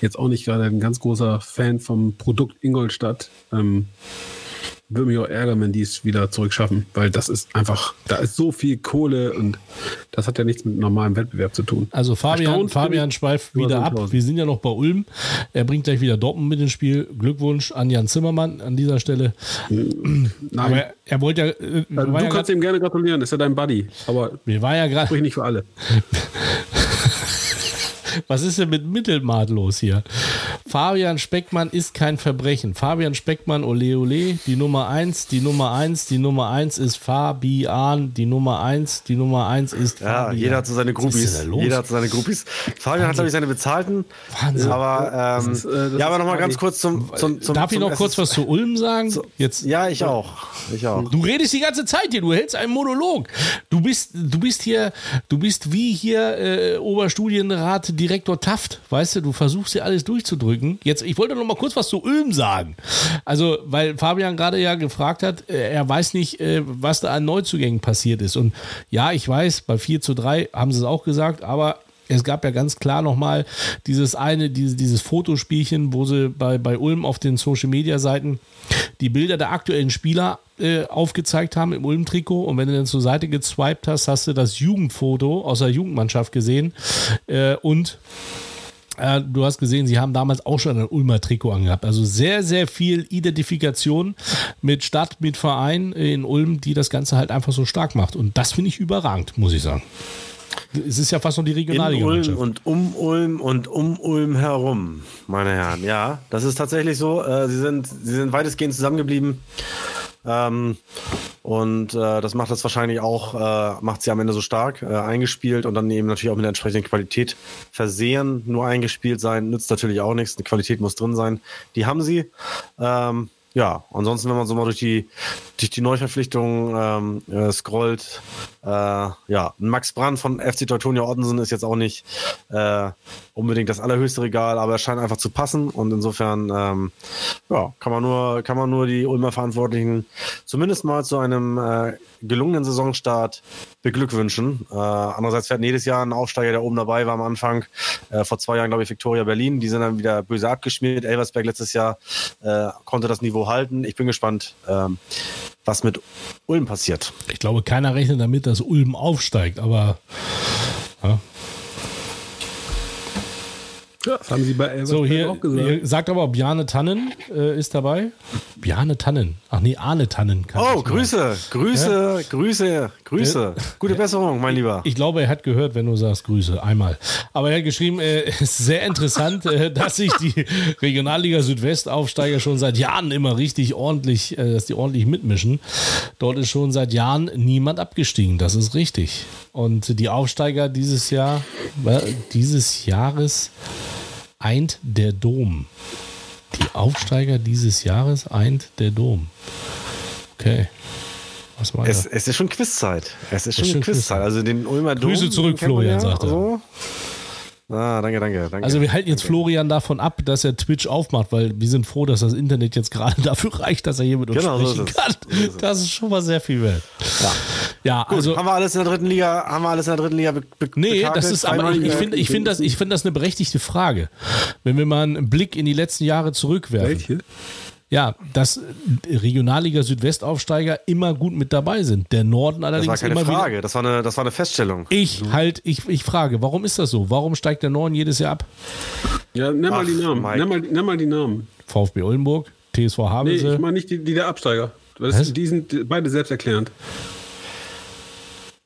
jetzt auch nicht gerade ein ganz großer Fan vom Produkt Ingolstadt. Ähm, würde mich auch ärgern, wenn die es wieder zurückschaffen, weil das ist einfach, da ist so viel Kohle und das hat ja nichts mit normalem Wettbewerb zu tun. Also Fabian, Erstaunt Fabian schweift wieder ab. 5000. Wir sind ja noch bei Ulm. Er bringt gleich wieder Dortmund mit ins Spiel. Glückwunsch an Jan Zimmermann an dieser Stelle. Nein, Aber er, er wollte ja, äh, Also du ja kannst grad, ihm gerne gratulieren, ist ja dein Buddy. Aber mir war ja gerade, sprich nicht für alle. was ist denn mit Mittelmaat los hier? Fabian Speckmann ist kein Verbrechen. Fabian Speckmann, ole ole, die Nummer 1, die Nummer 1, die Nummer 1 ist Fabian, die Nummer 1, die Nummer 1 ist Ja, Fabian. jeder hat so seine Was ist Groupies. denn da los? Jeder hat so seine Groupies. Fabian hat, glaube ich, seine bezahlten. Wahnsinn. Aber, ähm, Das ist, äh, das ja, aber nochmal ganz kurz zum, zum, zum Darf ich zum noch kurz was zu Ulm sagen? Jetzt, Ja, ich auch. Ich auch. Du redest die ganze Zeit hier, du hältst einen Monolog. Du bist, du bist hier, du bist wie hier äh, Oberstudienrat Direktor Taft, weißt du, du versuchst hier alles durchzudrücken. Jetzt, ich wollte noch mal kurz was zu Ulm sagen. Also, weil Fabian gerade ja gefragt hat, äh, er weiß nicht, äh, was da an Neuzugängen passiert ist. Und ja, ich weiß, bei 4 zu 3 haben sie es auch gesagt, aber es gab ja ganz klar nochmal dieses eine, dieses, dieses Fotospielchen, wo sie bei, bei Ulm auf den Social Media Seiten die Bilder der aktuellen Spieler äh, aufgezeigt haben im Ulm-Trikot. Und wenn du dann zur Seite gezwiped hast, hast du das Jugendfoto aus der Jugendmannschaft gesehen. Äh, und äh, du hast gesehen, sie haben damals auch schon ein Ulmer Trikot angehabt. Also sehr, sehr viel Identifikation mit Stadt, mit Verein in Ulm, die das Ganze halt einfach so stark macht. Und das finde ich überragend, muss ich sagen. Es ist ja fast noch die In Ulm und um Ulm und um Ulm herum, meine Herren. Ja, das ist tatsächlich so. Äh, sie, sind, sie sind weitestgehend zusammengeblieben. Ähm, Und äh, das macht das wahrscheinlich auch, äh, macht sie am Ende so stark, äh, eingespielt und dann eben natürlich auch mit der entsprechenden Qualität versehen. Nur eingespielt sein nützt natürlich auch nichts. Eine Qualität muss drin sein. Die haben sie. Ähm, ja, ansonsten, wenn man so mal durch die, durch die Neuverpflichtungen ähm, äh, scrollt, äh, ja, Max Brand von FC Teutonia Ottensen ist jetzt auch nicht äh, unbedingt das allerhöchste Regal, aber er scheint einfach zu passen und insofern, ähm, ja, kann man nur, kann man nur die Ulmer Verantwortlichen zumindest mal zu einem äh, gelungenen Saisonstart beglückwünschen. Äh, andererseits fährt jedes Jahr ein Aufsteiger, der oben dabei war am Anfang. Äh, vor zwei Jahren, glaube ich, Viktoria Berlin. Die sind dann wieder böse abgeschmiert. Elversberg letztes Jahr konnte das Niveau halten. Ich bin gespannt, ähm, was mit Ulm passiert. Ich glaube, keiner rechnet damit, dass Ulm aufsteigt, aber ja. Ja, das haben sie bei Elversberg So, hier, auch gesagt. hier sagt aber, Bjarne Tannen äh, ist dabei. Bjarne Tannen. Ach nee, Arne Tannen. kann Oh. Grüße, Grüße, Grüße, Grüße. Gute Besserung, mein Lieber. Ich glaube, er hat gehört, wenn du sagst Grüße, einmal. Aber er hat geschrieben, äh, es ist sehr interessant, äh, dass sich die Regionalliga Südwest-Aufsteiger schon seit Jahren immer richtig ordentlich, äh, dass die ordentlich mitmischen. Dort ist schon seit Jahren niemand abgestiegen, das ist richtig. Und die Aufsteiger dieses Jahr, äh, dieses Jahres eint der Dom. Die Aufsteiger dieses Jahres eint der Dom. Okay. Was war Es, es ist schon Quizzeit. Es ist schon, schon Quizzeit. Quizzeit. Also den Ulmer Dom. Grüße zurück, Florian, sagt er. So. Ah, danke, danke, danke. Also wir halten jetzt Florian davon ab, dass er Twitch aufmacht, weil wir sind froh, dass das Internet jetzt gerade dafür reicht, dass er hier mit uns Genau, so sprechen ist es. kann. So ist. Das ist schon mal sehr viel wert. Ja, ja Gut, also haben wir alles in der dritten Liga, haben wir alles in der dritten Liga be be nee, bekartet? das ist aber ich, ich in- finde ich finde das ich finde das eine berechtigte Frage. Wenn wir mal einen Blick in die letzten Jahre zurückwerfen. Welche? Ja, dass Regionalliga Südwestaufsteiger immer gut mit dabei sind. Der Norden Das allerdings war keine immer wieder Frage, das war eine, das war eine Feststellung. ich halt, ich, ich frage, warum ist das so? Warum steigt der Norden jedes Jahr ab? Ja, nenn mal Ach, die Namen. Nenn mal, nenn mal die Namen. VfB Oldenburg, TSV Nee, Havelse. ich meine nicht die, die der Absteiger. Das, Was? die sind beide selbsterklärend.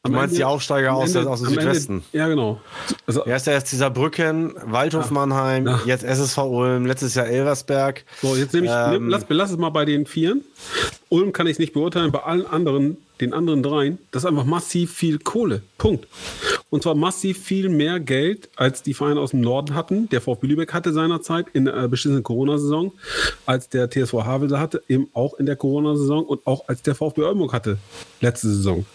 Du meinst die Aufsteiger aus, Ende- aus dem am Ende- Südwesten? Ja, genau. Also, Erst der FC Saarbrücken, Waldhof Mannheim, Ach. jetzt SSV Ulm, letztes Jahr Elversberg. So, jetzt nehme ich, Ähm, lass, lass es mal bei den Vieren. Ulm kann ich nicht beurteilen, bei allen anderen, den anderen dreien, das ist einfach massiv viel Kohle. Punkt. Und zwar massiv viel mehr Geld, als die Vereine aus dem Norden hatten. Der VfB Lübeck hatte seinerzeit in der äh, beschissenen Corona-Saison, als der TSV Havelse hatte, eben auch in der Corona-Saison und auch als der VfB Oldenburg hatte, letzte Saison.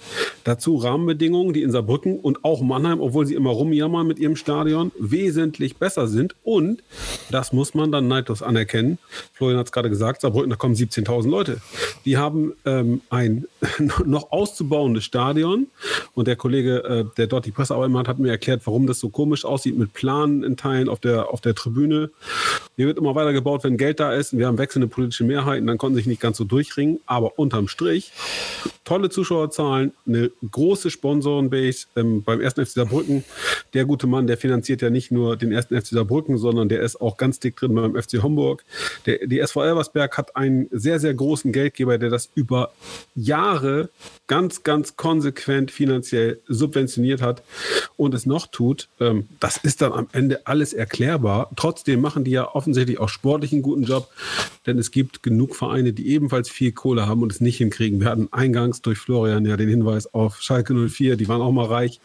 Dazu Rahmenbedingungen, die in Saarbrücken und auch Mannheim, obwohl sie immer rumjammern mit ihrem Stadion, wesentlich besser sind. Und das muss man dann neidlos anerkennen. Florian hat es gerade gesagt, Saarbrücken, da kommen 17.000 Leute. Die haben ähm, ein noch auszubauendes Stadion. Und der Kollege, äh, der dort die Pressearbeit macht, hat mir erklärt, warum das so komisch aussieht mit Planen in Teilen auf der, auf der Tribüne. Hier wird immer weiter gebaut, wenn Geld da ist. Wir haben wechselnde politische Mehrheiten, dann konnten sich nicht ganz so durchringen. Aber unterm Strich, tolle Zuschauerzahlen, eine große Sponsorenbase ähm, beim 1. FC Saarbrücken. Der gute Mann, der finanziert ja nicht nur den 1. FC Saarbrücken, sondern der ist auch ganz dick drin beim FC Homburg. Der, die SV Elversberg hat einen sehr, sehr großen Geldgeber, der das über Jahre ganz, ganz konsequent finanziell subventioniert hat und es noch tut. Ähm, das ist dann am Ende alles erklärbar. Trotzdem machen die ja offensichtlich auch sportlich einen guten Job, denn es gibt genug Vereine, die ebenfalls viel Kohle haben und es nicht hinkriegen. Wir hatten eingangs durch Florian ja den Hinweis auf Schalke 04, die waren auch mal reich.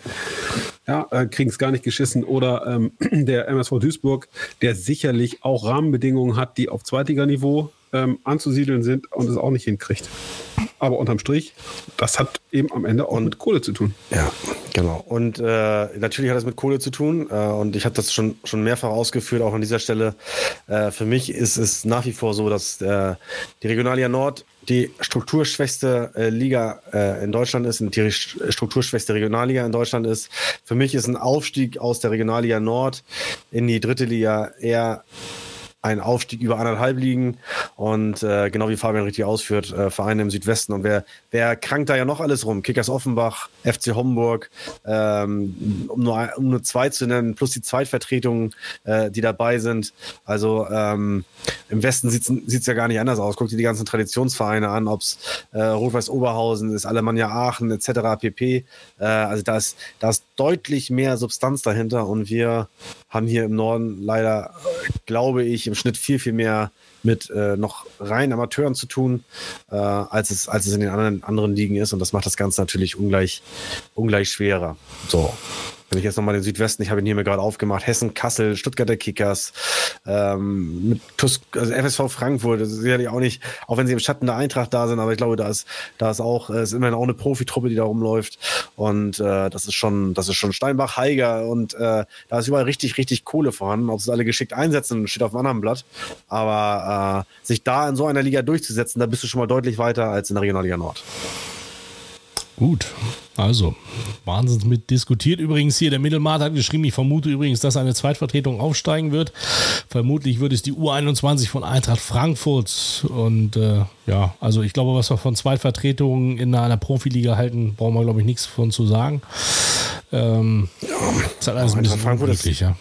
Ja, äh, kriegen es gar nicht geschissen. Oder ähm, der MSV Duisburg, der sicherlich auch Rahmenbedingungen hat, die auf Zweitliganiveau ähm, anzusiedeln sind und es auch nicht hinkriegt. Aber unterm Strich, das hat eben am Ende auch mit Kohle zu tun. Ja, genau. Und äh, natürlich hat das mit Kohle zu tun. Äh, und ich habe das schon, schon mehrfach ausgeführt, auch an dieser Stelle. Äh, für mich ist es nach wie vor so, dass äh, die Regionalliga Nord die strukturschwächste äh, Liga äh, in Deutschland ist die sch- strukturschwächste Regionalliga in Deutschland ist. Für mich ist ein Aufstieg aus der Regionalliga Nord in die dritte Liga eher ein Aufstieg über anderthalb Ligen und äh, genau wie Fabian richtig ausführt, äh, Vereine im Südwesten. Und wer, wer krankt da ja noch alles rum? Kickers Offenbach, FC Homburg, ähm, um, nur, um nur zwei zu nennen, plus die Zweitvertretungen, äh, die dabei sind. Also ähm, im Westen sieht es ja gar nicht anders aus. Guck dir die ganzen Traditionsvereine an, ob es äh, Rot-Weiß Oberhausen ist, Alemannia Aachen etc. pp. Äh, also da ist, da ist deutlich mehr Substanz dahinter und wir haben hier im Norden leider, glaube ich, im Schnitt viel, viel mehr mit äh, noch rein Amateuren zu tun, äh, als, es, als es in den anderen, anderen Ligen ist. Und das macht das Ganze natürlich ungleich, ungleich schwerer. So. Wenn ich jetzt nochmal den Südwesten, ich habe ihn hier mir gerade aufgemacht, Hessen, Kassel, Stuttgarter Kickers, ähm, mit Tus also FSV Frankfurt, das ist sicherlich auch nicht, auch wenn sie im Schatten der Eintracht da sind, aber ich glaube, da ist, da ist auch, äh, ist immerhin auch eine Profitruppe, die da rumläuft. Und äh, das ist schon, das ist schon Steinbach, Heiger und äh, da ist überall richtig, richtig Kohle vorhanden. Ob sie es alle geschickt einsetzen, steht auf einem anderen Blatt. Aber äh, sich da in so einer Liga durchzusetzen, da bist du schon mal deutlich weiter als in der Regionalliga Nord. Gut, also Wahnsinns mit diskutiert. Übrigens hier, der Mittelmarkt hat geschrieben, ich vermute übrigens, dass eine Zweitvertretung aufsteigen wird. Vermutlich wird es die U21 von Eintracht Frankfurt. Und äh, ja, also ich glaube, was wir von Zweitvertretungen in einer Profiliga halten, brauchen wir, glaube ich, nichts von zu sagen. Ähm, ja, ist halt alles ein bisschen Frankfurt ist, ja.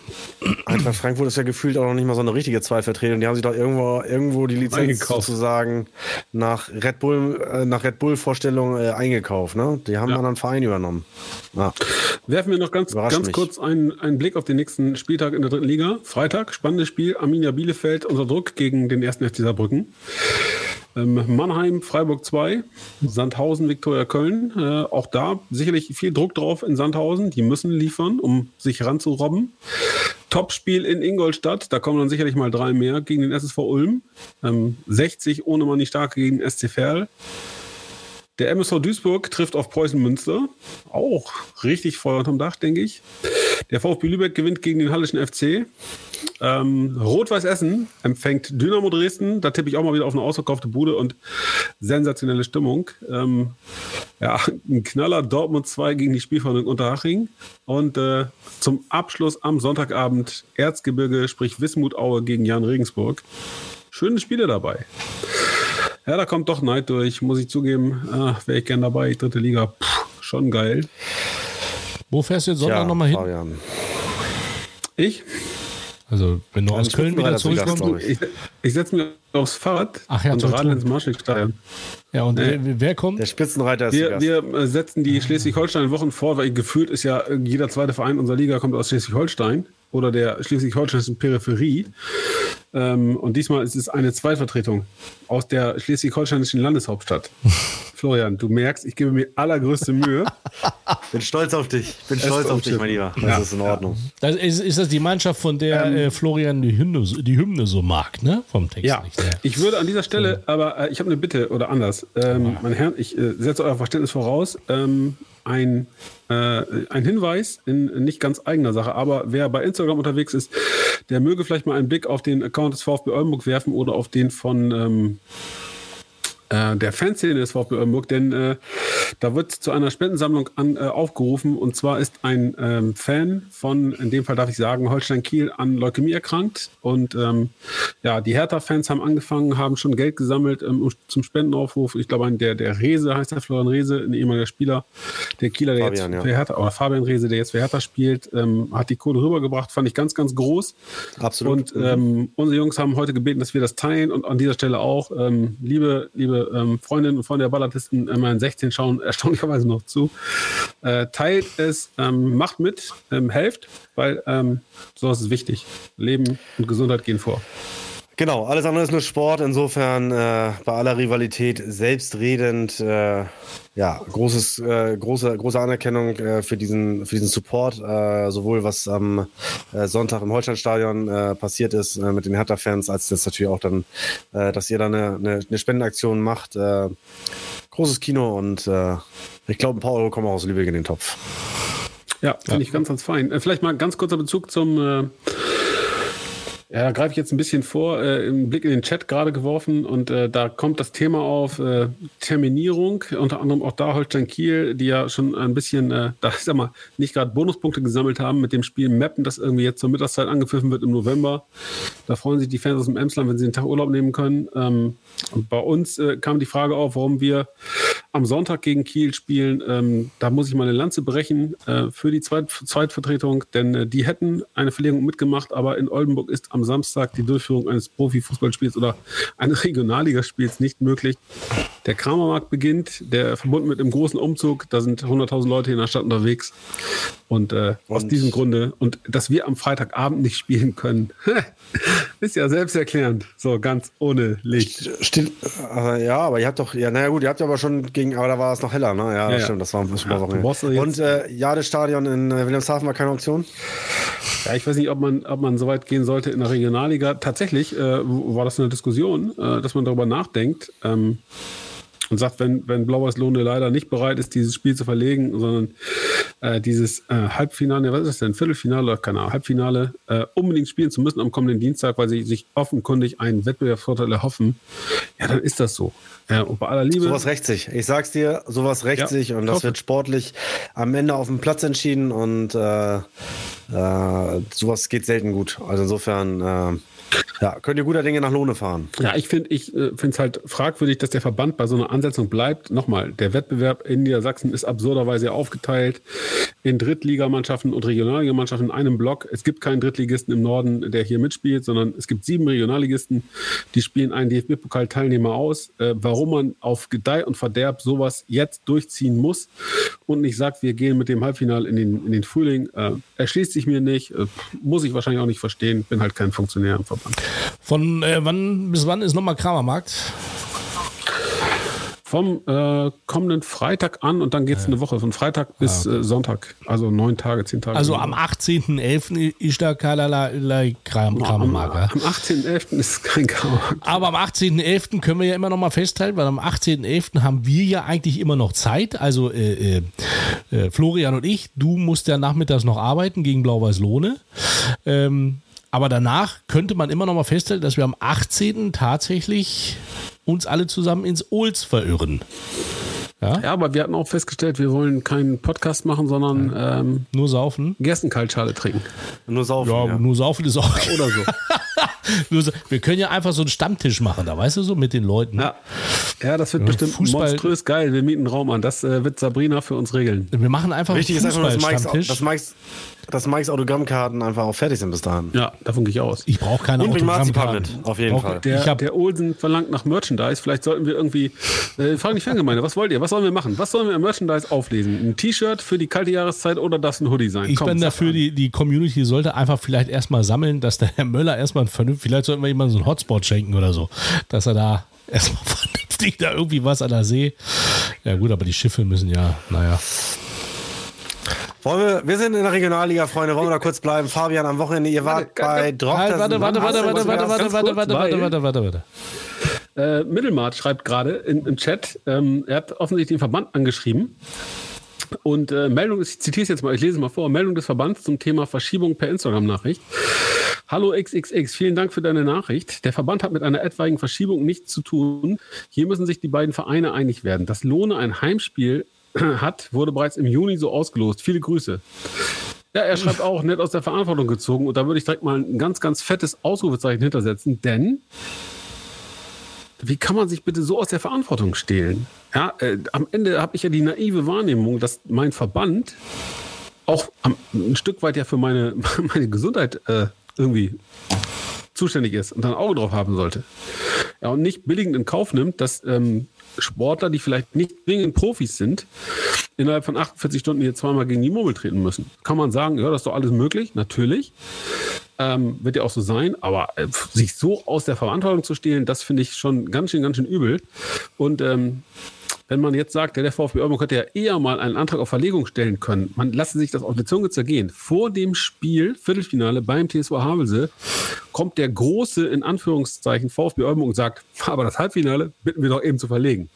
Eintracht Frankfurt ist ja gefühlt auch noch nicht mal so eine richtige Zweitvertretung. Die haben sich doch irgendwo, irgendwo die Lizenz Eingekauft. sozusagen nach Red Bull, äh, nach Red Bull Vorstellung äh, eingekauft. Ne? Die haben Ja. anderen Verein übernommen. Ja. Werfen wir noch ganz, ganz mich. kurz einen, einen Blick auf den nächsten Spieltag in der dritten Liga. Freitag, spannendes Spiel. Arminia Bielefeld unter Druck gegen den ersten FC Saarbrücken. Ähm, Mannheim, Freiburg 2, Sandhausen, Viktoria Köln. Äh, auch da sicherlich viel Druck drauf in Sandhausen. Die müssen liefern, um sich ranzurobben. Topspiel in Ingolstadt. Da kommen dann sicherlich mal drei mehr gegen den SSV Ulm. Ähm, 60 ohne Manni Starke gegen SC Verl. Der MSV Duisburg trifft auf Preußen Münster. Auch richtig Feuer unterm Dach, denke ich. Der VfB Lübeck gewinnt gegen den Hallischen FC. Ähm, Rot-Weiß Essen empfängt Dynamo Dresden. Da tippe ich auch mal wieder auf eine ausverkaufte Bude und sensationelle Stimmung. Ähm, ja, ein Knaller Dortmund 2 gegen die Spielvereinigung Unterhaching. Und äh, zum Abschluss am Sonntagabend Erzgebirge, sprich Wismut-Aue gegen Jan Regensburg. Schöne Spiele dabei. Ja, da kommt doch Neid durch, muss ich zugeben. Ah, Wäre ich gern dabei. Dritte Liga, Puh, schon geil. Wo fährst du jetzt Sonntag nochmal hin? Fabian. Ich? Also, wenn du Ja, aus Köln wieder ja zurückkommst. Ich, ich setze mich aufs Fahrrad Ach ja, und radel ins Marschwegstadion. Ja, und Nee. wer, wer kommt? Der Spitzenreiter ist Wir, wir äh, setzen die Schleswig-Holstein-Wochen vor, weil gefühlt ist ja äh, jeder zweite Verein unserer Liga kommt aus Schleswig-Holstein oder der Schleswig-Holsteinischen Peripherie. Ähm, und diesmal ist es eine Zweitvertretung aus der schleswig-holsteinischen Landeshauptstadt. Florian, du merkst, ich gebe mir allergrößte Mühe. Bin stolz auf dich. Bin stolz auf dich, mein Lieber. Das Ja. ist in Ordnung. Das ist, ist das die Mannschaft, von der Ähm. äh, Florian die Hymne, die Hymne so mag, ne? Vom Text Ja, nicht. Ne? ich würde an dieser Stelle, aber äh, ich habe eine Bitte oder anders. Ähm, Meine Herren, ich äh, setze euer Verständnis voraus. Ähm, ein, äh, ein Hinweis in nicht ganz eigener Sache, aber wer bei Instagram unterwegs ist, der möge vielleicht mal einen Blick auf den Account des VfB Oldenburg werfen oder auf den von ähm, äh, der Fanszene des VfB Oldenburg, denn äh, da wird zu einer Spendensammlung an, äh, aufgerufen und zwar ist ein ähm, Fan von, in dem Fall darf ich sagen, Holstein Kiel an Leukämie erkrankt und ähm, ja, die Hertha-Fans haben angefangen, haben schon Geld gesammelt ähm, zum Spendenaufruf. Ich glaube, der, der Rese heißt der Florian Rese, ein ehemaliger Spieler, der Kieler, der Fabian, jetzt ja. für Hertha, oder Fabian Rese, der jetzt für Hertha spielt, ähm, hat die Kohle rübergebracht, fand ich ganz, ganz groß. Absolut. Und ähm, unsere Jungs haben heute gebeten, dass wir das teilen und an dieser Stelle auch, ähm, liebe, liebe ähm, Freundinnen und Freunde der Ballatisten, äh, meinen 16 schauen erstaunlicherweise noch zu. Äh, teilt es, ähm, macht mit, ähm, helft, weil ähm, sowas ist wichtig. Leben und Gesundheit gehen vor. Genau, alles andere ist nur Sport. Insofern äh, bei aller Rivalität selbstredend. Äh, ja, großes, äh, große, große Anerkennung äh, für diesen, für diesen Support, äh, sowohl was am äh, Sonntag im Holsteinstadion äh, passiert ist äh, mit den Hertha-Fans, als das natürlich auch dann, äh, dass ihr da eine, eine, eine Spendenaktion macht. Äh, großes Kino und äh, ich glaube, ein paar Euro kommen auch aus Lübeck in den Topf. Ja, finde ich ganz, ganz fein. Äh, vielleicht mal ganz kurzer Bezug zum. Ja, da greife ich jetzt ein bisschen vor, äh, einen Blick in den Chat gerade geworfen und äh, da kommt das Thema auf äh, Terminierung, unter anderem auch da Holstein Kiel, die ja schon ein bisschen, äh, da sag mal, nicht gerade Bonuspunkte gesammelt haben mit dem Spiel Mappen, das irgendwie jetzt zur Mittagszeit angepfiffen wird im November. Da freuen sich die Fans aus dem Emsland, wenn sie den Tag Urlaub nehmen können. Ähm, bei uns äh, kam die Frage auf, warum wir am Sonntag gegen Kiel spielen. Ähm, da muss ich mal eine Lanze brechen äh, für die Zweit Zweitvertretung, denn äh, die hätten eine Verlegung mitgemacht, aber in Oldenburg ist am Samstag die Durchführung eines Profifußballspiels oder eines Regionalligaspiels nicht möglich. Der Kramermarkt beginnt, der verbunden mit einem großen Umzug. Da sind 100.000 Leute in der Stadt unterwegs. Und äh, aus Und- diesem Grunde, und dass wir am Freitagabend nicht spielen können, ist ja selbsterklärend. So ganz ohne Licht. Stimmt. Äh, ja, aber ihr habt doch, ja, naja gut, ihr habt aber schon gegen, aber da war es noch heller, ne? Ja, Ja, das ja. stimmt, das war ein bisschen Ja, ja, Und äh, ja, das Stadion in äh, Wilhelmshaven war keine Option. Ja, ich weiß nicht, ob man, ob man so weit gehen sollte in der Regionalliga. Tatsächlich äh, war das eine Diskussion, äh, dass man darüber nachdenkt ähm, und sagt, wenn, wenn Blau-Weiß Lohne leider nicht bereit ist, dieses Spiel zu verlegen, sondern äh, dieses äh, Halbfinale, was ist das denn, Viertelfinale oder keine Ahnung, Halbfinale, äh, unbedingt spielen zu müssen am kommenden Dienstag, weil sie sich offenkundig einen Wettbewerbsvorteil erhoffen, ja, dann ist das so. Ja, und bei aller Liebe. Sowas rächt sich. Ich sag's dir, sowas rächt Ja, sich und das hoffe. wird sportlich am Ende auf dem Platz entschieden und äh, äh, sowas geht selten gut. Also insofern, äh, ja, könnt ihr guter Dinge nach Lohne fahren. Ja, ich finde ich äh, finde es halt fragwürdig, dass der Verband bei so einer Ansetzung bleibt. Nochmal, der Wettbewerb in Niedersachsen ist absurderweise aufgeteilt in Drittligamannschaften und Regionalligamannschaften in einem Block. Es gibt keinen Drittligisten im Norden, der hier mitspielt, sondern es gibt sieben Regionalligisten, die spielen einen DFB-Pokal-Teilnehmer aus. Äh, warum man auf Gedeih und Verderb sowas jetzt durchziehen muss und nicht sagt, wir gehen mit dem Halbfinale in den, in den Frühling, äh, erschließt sich mir nicht, äh, muss ich wahrscheinlich auch nicht verstehen, bin halt kein Funktionär im Verband. Von äh, wann bis wann ist nochmal Kramermarkt? Vom äh, kommenden Freitag an und dann geht es eine Woche, von Freitag bis äh, Sonntag. Also neun Tage, zehn Tage. Also am 18.11. ist da keinerlei Kram, am, Kramermarkt. ja? am 18.11. ist kein Kammermarkt. Aber am 18.11. können wir ja immer noch mal festhalten, weil am 18.11. haben wir ja eigentlich immer noch Zeit. Also äh, äh, äh, Florian und ich, du musst ja nachmittags noch arbeiten gegen Blau-Weiß Lohne. Ähm, aber danach könnte man immer noch mal festhalten, dass wir am 18. tatsächlich uns alle zusammen ins Olds verirren. Ja, aber wir hatten auch festgestellt, wir wollen keinen Podcast machen, sondern ähm, Nur saufen. Gerstenkaltschale trinken. Nur saufen. Ja, Ja, nur saufen ist auch. Oder so. Wir können ja einfach so einen Stammtisch machen, da weißt du so mit den Leuten. ja. ja, das wird bestimmt Fußball- monströs geil. Wir mieten einen Raum an. Das äh, wird Sabrina für uns regeln. Wir machen einfach Wichtig ist einfach, dass Mikes, Fußballstammtisch. dass, Mikes, dass Mikes Autogrammkarten einfach auch fertig sind bis dahin. Ja, davon gehe ich aus. Ich brauche keine Und Autogrammkarten. mit, auf jeden Brauch- Fall. Der, ich hab, der Olsen verlangt nach Merchandise. Vielleicht sollten wir irgendwie. Äh, fragen die Fangemeinde, was wollt ihr? Was sollen wir machen? Was sollen wir im Merchandise auflesen? Ein T-Shirt für die kalte Jahreszeit oder darf es ein Hoodie sein? ich Komm, bin dafür, die, die Community sollte einfach vielleicht erstmal sammeln, dass der Herr Möller erstmal ein vernünftig, vielleicht sollten wir jemandem so einen Hotspot schenken oder so, dass er da erstmal vernünftig da irgendwie was an der See. Ja gut, aber die Schiffe müssen ja, naja. Wollen wir, wir sind in der Regionalliga, Freunde. Wollen wir da kurz bleiben? Fabian, am Wochenende, ihr wart bei Halt, Drochtersen. warte, warte, warte, warte, warte, warte, warte, warte, warte, warte, warte, warte. Äh, Mittelmart schreibt gerade im Chat, ähm, er hat offensichtlich den Verband angeschrieben. Und äh, Meldung, ich zitiere es jetzt mal, ich lese es mal vor, Meldung des Verbands zum Thema Verschiebung per Instagram-Nachricht. Hallo XXX, vielen Dank für deine Nachricht. Der Verband hat mit einer etwaigen Verschiebung nichts zu tun. Hier müssen sich die beiden Vereine einig werden. Dass Lohne ein Heimspiel hat, wurde bereits im Juni so ausgelost. Viele Grüße. Ja, er schreibt auch, nett aus der Verantwortung gezogen. Und da würde ich direkt mal ein ganz, ganz fettes Ausrufezeichen hintersetzen, denn wie kann man sich bitte so aus der Verantwortung stehlen? Ja, äh, am Ende habe ich ja die naive Wahrnehmung, dass mein Verband auch am, ein Stück weit ja für meine, meine Gesundheit äh, irgendwie zuständig ist und da ein Auge drauf haben sollte. Ja, und nicht billigend in Kauf nimmt, dass ähm, Sportler, die vielleicht nicht zwingend Profis sind, innerhalb von 48 Stunden hier zweimal gegen die Murmel treten müssen. Kann man sagen, ja, das ist doch alles möglich, natürlich. Ähm, wird ja auch so sein, aber äh, sich so aus der Verantwortung zu stehlen, das finde ich schon ganz schön, ganz schön übel. Und ähm, wenn man jetzt sagt, der VfB Oldenburg hätte ja eher mal einen Antrag auf Verlegung stellen können, man lasse sich das auf die Zunge zergehen. Vor dem Spiel, Viertelfinale beim TSV Havelse, kommt der große, in Anführungszeichen, VfB Oldenburg und sagt, aber das Halbfinale bitten wir doch eben zu verlegen.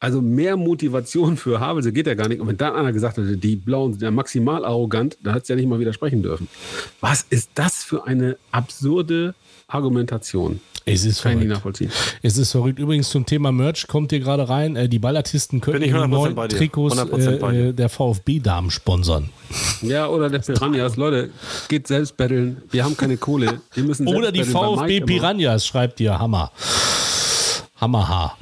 Also mehr Motivation für Havelse geht ja gar nicht. Und wenn dann einer gesagt hätte, die Blauen sind ja maximal arrogant, dann hat es ja nicht mal widersprechen dürfen. Was ist das für eine absurde Argumentation? Es ist Kann ich nicht verrückt. nachvollziehen. Es ist verrückt. Übrigens zum Thema Merch kommt hier gerade rein. Äh, die Ballartisten können die 100% neuen. Trikots 100% bei äh, der VfB-Damen sponsern. Ja, oder der Piranhas. Leute, geht selbst betteln. Wir haben keine Kohle. Wir müssen Oder die VfB. Piranhas, schreibt ihr. Hammer. Hammerhaar.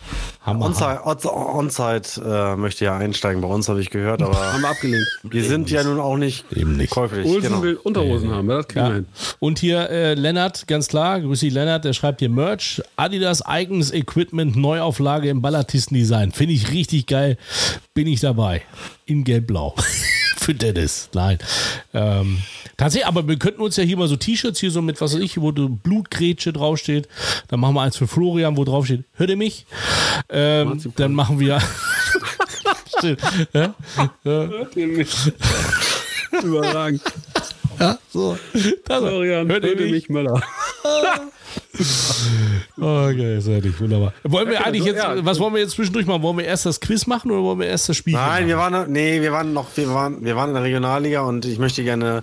Hammerhaar. Onside, Ons- Onside äh, möchte ja einsteigen bei uns, habe ich gehört, Haben aber wir abgelehnt. wir sind ja nun auch nicht, Eben nicht. käuflich. Olsen Genau. will Unterhosen haben. Ja, das kriegen wir Ja. hin. Und hier äh, Lennart, ganz klar, grüß dich Lennart, der schreibt hier Merch, Adidas eigenes Equipment, Neuauflage im Ballartisten-Design. Finde ich richtig geil, bin ich dabei. In gelb-blau. für Dennis. Nein. Ähm, tatsächlich, aber wir könnten uns ja hier mal so T-Shirts hier so mit, was weiß ich, wo du Blutgrätsche draufsteht. Dann machen wir eins für Florian, wo draufsteht, hört ihr mich? Ähm, dann machen wir. Stimmt. ja? Ja. Überragend. Ja, so. Das, Florian, hört ihr mich Möller. Okay, ist nicht wunderbar. Wollen wir eigentlich jetzt, was wollen wir jetzt zwischendurch machen? Wollen wir erst das Quiz machen oder wollen wir erst das Spiel Nein, machen? wir waren, nee, wir waren noch, wir waren, wir waren in der Regionalliga und ich möchte gerne,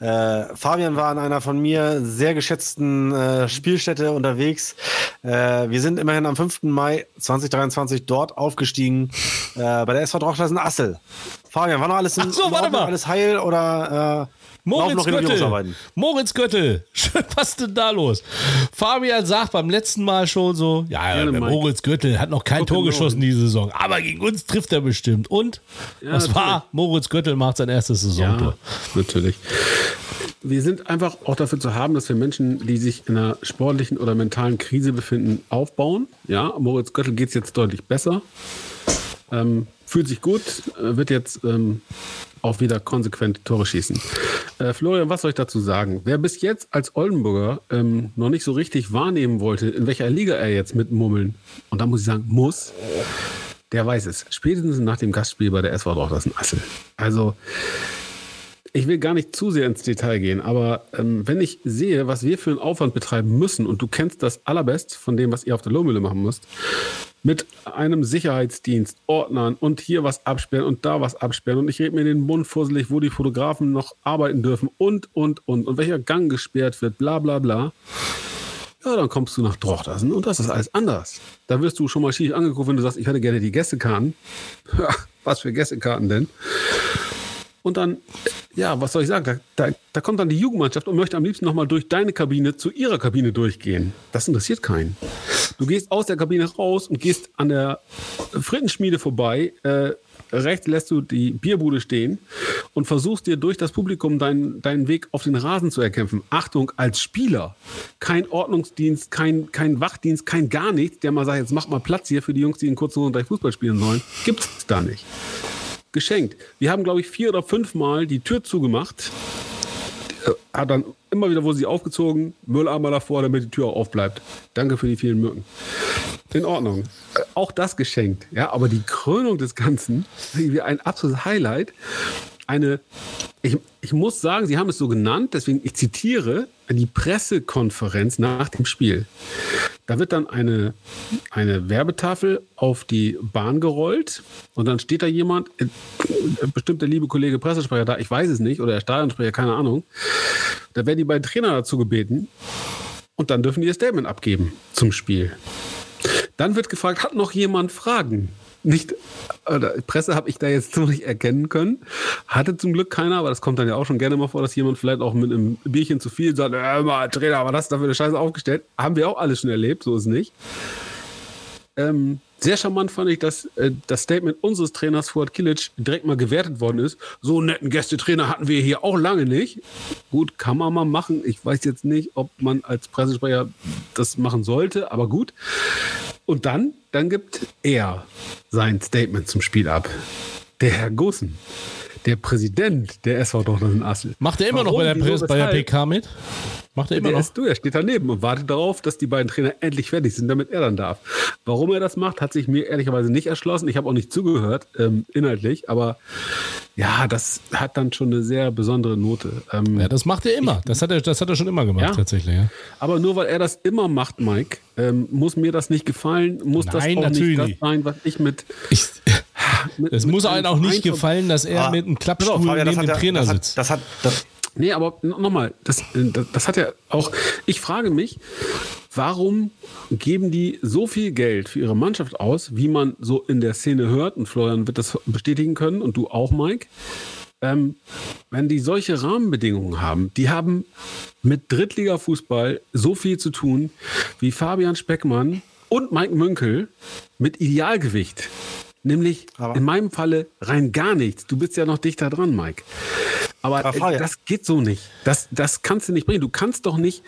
äh, Fabian war an einer von mir sehr geschätzten äh, Spielstätte unterwegs. Äh, wir sind immerhin am 5. Mai 2023 dort aufgestiegen, äh, bei der SV Drochtersen Assel. Fabian, war noch alles, in, so, warte mal. alles heil oder, äh, Moritz noch Göttel. Moritz Göttel. Schön, was ist denn da los? Fabian sagt beim letzten Mal schon so, ja, Mike. Moritz Göttel hat noch kein Guck Tor geschossen diese Saison, aber gegen uns trifft er bestimmt. Und was war? Moritz Göttel macht sein erstes Saisontor. Ja, natürlich. Wir sind einfach auch dafür zu haben, dass wir Menschen, die sich in einer sportlichen oder mentalen Krise befinden, aufbauen. Ja, Moritz Göttel geht es jetzt deutlich besser. Ähm, fühlt sich gut, äh, wird jetzt ähm, auch wieder konsequent Tore schießen. Äh, Florian, was soll ich dazu sagen? Wer bis jetzt als Oldenburger ähm, noch nicht so richtig wahrnehmen wollte, in welcher Liga er jetzt mitmummeln, und da muss ich sagen, muss, der weiß es. Spätestens nach dem Gastspiel bei der SV Drochtersen Assel. Also, ich will gar nicht zu sehr ins Detail gehen, aber ähm, wenn ich sehe, was wir für einen Aufwand betreiben müssen, und du kennst das allerbest von dem, was ihr auf der Lohmühle machen müsst, mit einem Sicherheitsdienst, Ordnern und hier was absperren und da was absperren und ich rede mir den Mund fusselig, wo die Fotografen noch arbeiten dürfen und, und, und und welcher Gang gesperrt wird, bla bla bla. Ja, dann kommst du nach Drochtersen und das ist alles anders. Da wirst du schon mal schief angeguckt, wenn du sagst, ich hätte gerne die Gästekarten. Ja, was für Gästekarten denn? Und dann, ja, was soll ich sagen? Da, da, da kommt dann die Jugendmannschaft und möchte am liebsten nochmal durch deine Kabine zu ihrer Kabine durchgehen. Das interessiert keinen. Du gehst aus der Kabine raus und gehst an der Frittenschmiede vorbei. Äh, rechts lässt du die Bierbude stehen und versuchst dir durch das Publikum deinen, deinen Weg auf den Rasen zu erkämpfen. Achtung, als Spieler. Kein Ordnungsdienst, kein, kein Wachdienst, kein gar nichts, der mal sagt, jetzt mach mal Platz hier für die Jungs, die in kurzen Hosen gleich Fußball spielen sollen. Gibt's da nicht geschenkt. Wir haben, glaube ich, vier oder fünf Mal die Tür zugemacht. Äh, Hat dann immer wieder, wo sie aufgezogen, Mülleimer davor, damit die Tür auch aufbleibt. Danke für die vielen Mücken. In Ordnung. Äh, Auch das geschenkt. Ja, aber die Krönung des Ganzen, irgendwie ein absolutes Highlight. Eine, ich, ich muss sagen, Sie haben es so genannt, deswegen ich zitiere die Pressekonferenz nach dem Spiel. Da wird dann eine, eine Werbetafel auf die Bahn gerollt und dann steht da jemand, äh, bestimmt der liebe Kollege Pressesprecher da, ich weiß es nicht, oder der Stadionsprecher, keine Ahnung. Da werden die beiden Trainer dazu gebeten und dann dürfen die ihr Statement abgeben zum Spiel. Dann wird gefragt, hat noch jemand Fragen? Nicht, oder Presse habe ich da jetzt nicht erkennen können. Hatte zum Glück keiner, aber das kommt dann ja auch schon gerne mal vor, dass jemand vielleicht auch mit einem Bierchen zu viel sagt, äh, mal, Trainer, aber das dafür eine Scheiße aufgestellt. Haben wir auch alles schon erlebt, so ist nicht. Ähm, sehr charmant fand ich, dass äh, das Statement unseres Trainers Fuad Kilic direkt mal gewertet worden ist. So einen netten Gästetrainer hatten wir hier auch lange nicht. Gut, kann man mal machen. Ich weiß jetzt nicht, ob man als Pressesprecher das machen sollte, aber gut. Und dann, dann gibt er sein Statement zum Spiel ab. Der Herr Gossen, der Präsident der SV Dortmund Assel. Macht er immer noch Warum, bei der, wieso, bei der? PK mit? Macht er immer Der noch? ist du, er steht daneben und wartet darauf, dass die beiden Trainer endlich fertig sind, damit er dann darf. Warum er das macht, hat sich mir ehrlicherweise nicht erschlossen. Ich habe auch nicht zugehört, ähm, inhaltlich, aber ja, das hat dann schon eine sehr besondere Note. Ähm, Ja, das macht er immer. Das hat er, das hat er schon immer gemacht, Ja? tatsächlich. Ja. aber nur weil er das immer macht, Mike, ähm, muss mir das nicht gefallen, muss das Nein, auch natürlich nicht das sein, was ich mit. Ich, mit muss einem auch nicht gefallen, dass er Ah, mit einem pass auf, Klappstuhl Fabian, das neben dem Trainer das sitzt. Das hat, das, Nee, aber nochmal, das, äh, das, das hat ja auch. Ich frage mich, warum geben die so viel Geld für ihre Mannschaft aus, wie man so in der Szene hört, und Florian wird das bestätigen können und du auch, Mike. Ähm, wenn die solche Rahmenbedingungen haben, die haben mit Drittliga-Fußball so viel zu tun wie Fabian Speckmann und Mike Münkel mit Idealgewicht. Nämlich Aber- in meinem Falle rein gar nichts. Du bist ja noch dichter dran, Mike. Aber Aber äh, das geht so nicht. Das, das kannst du nicht bringen. Du kannst doch nicht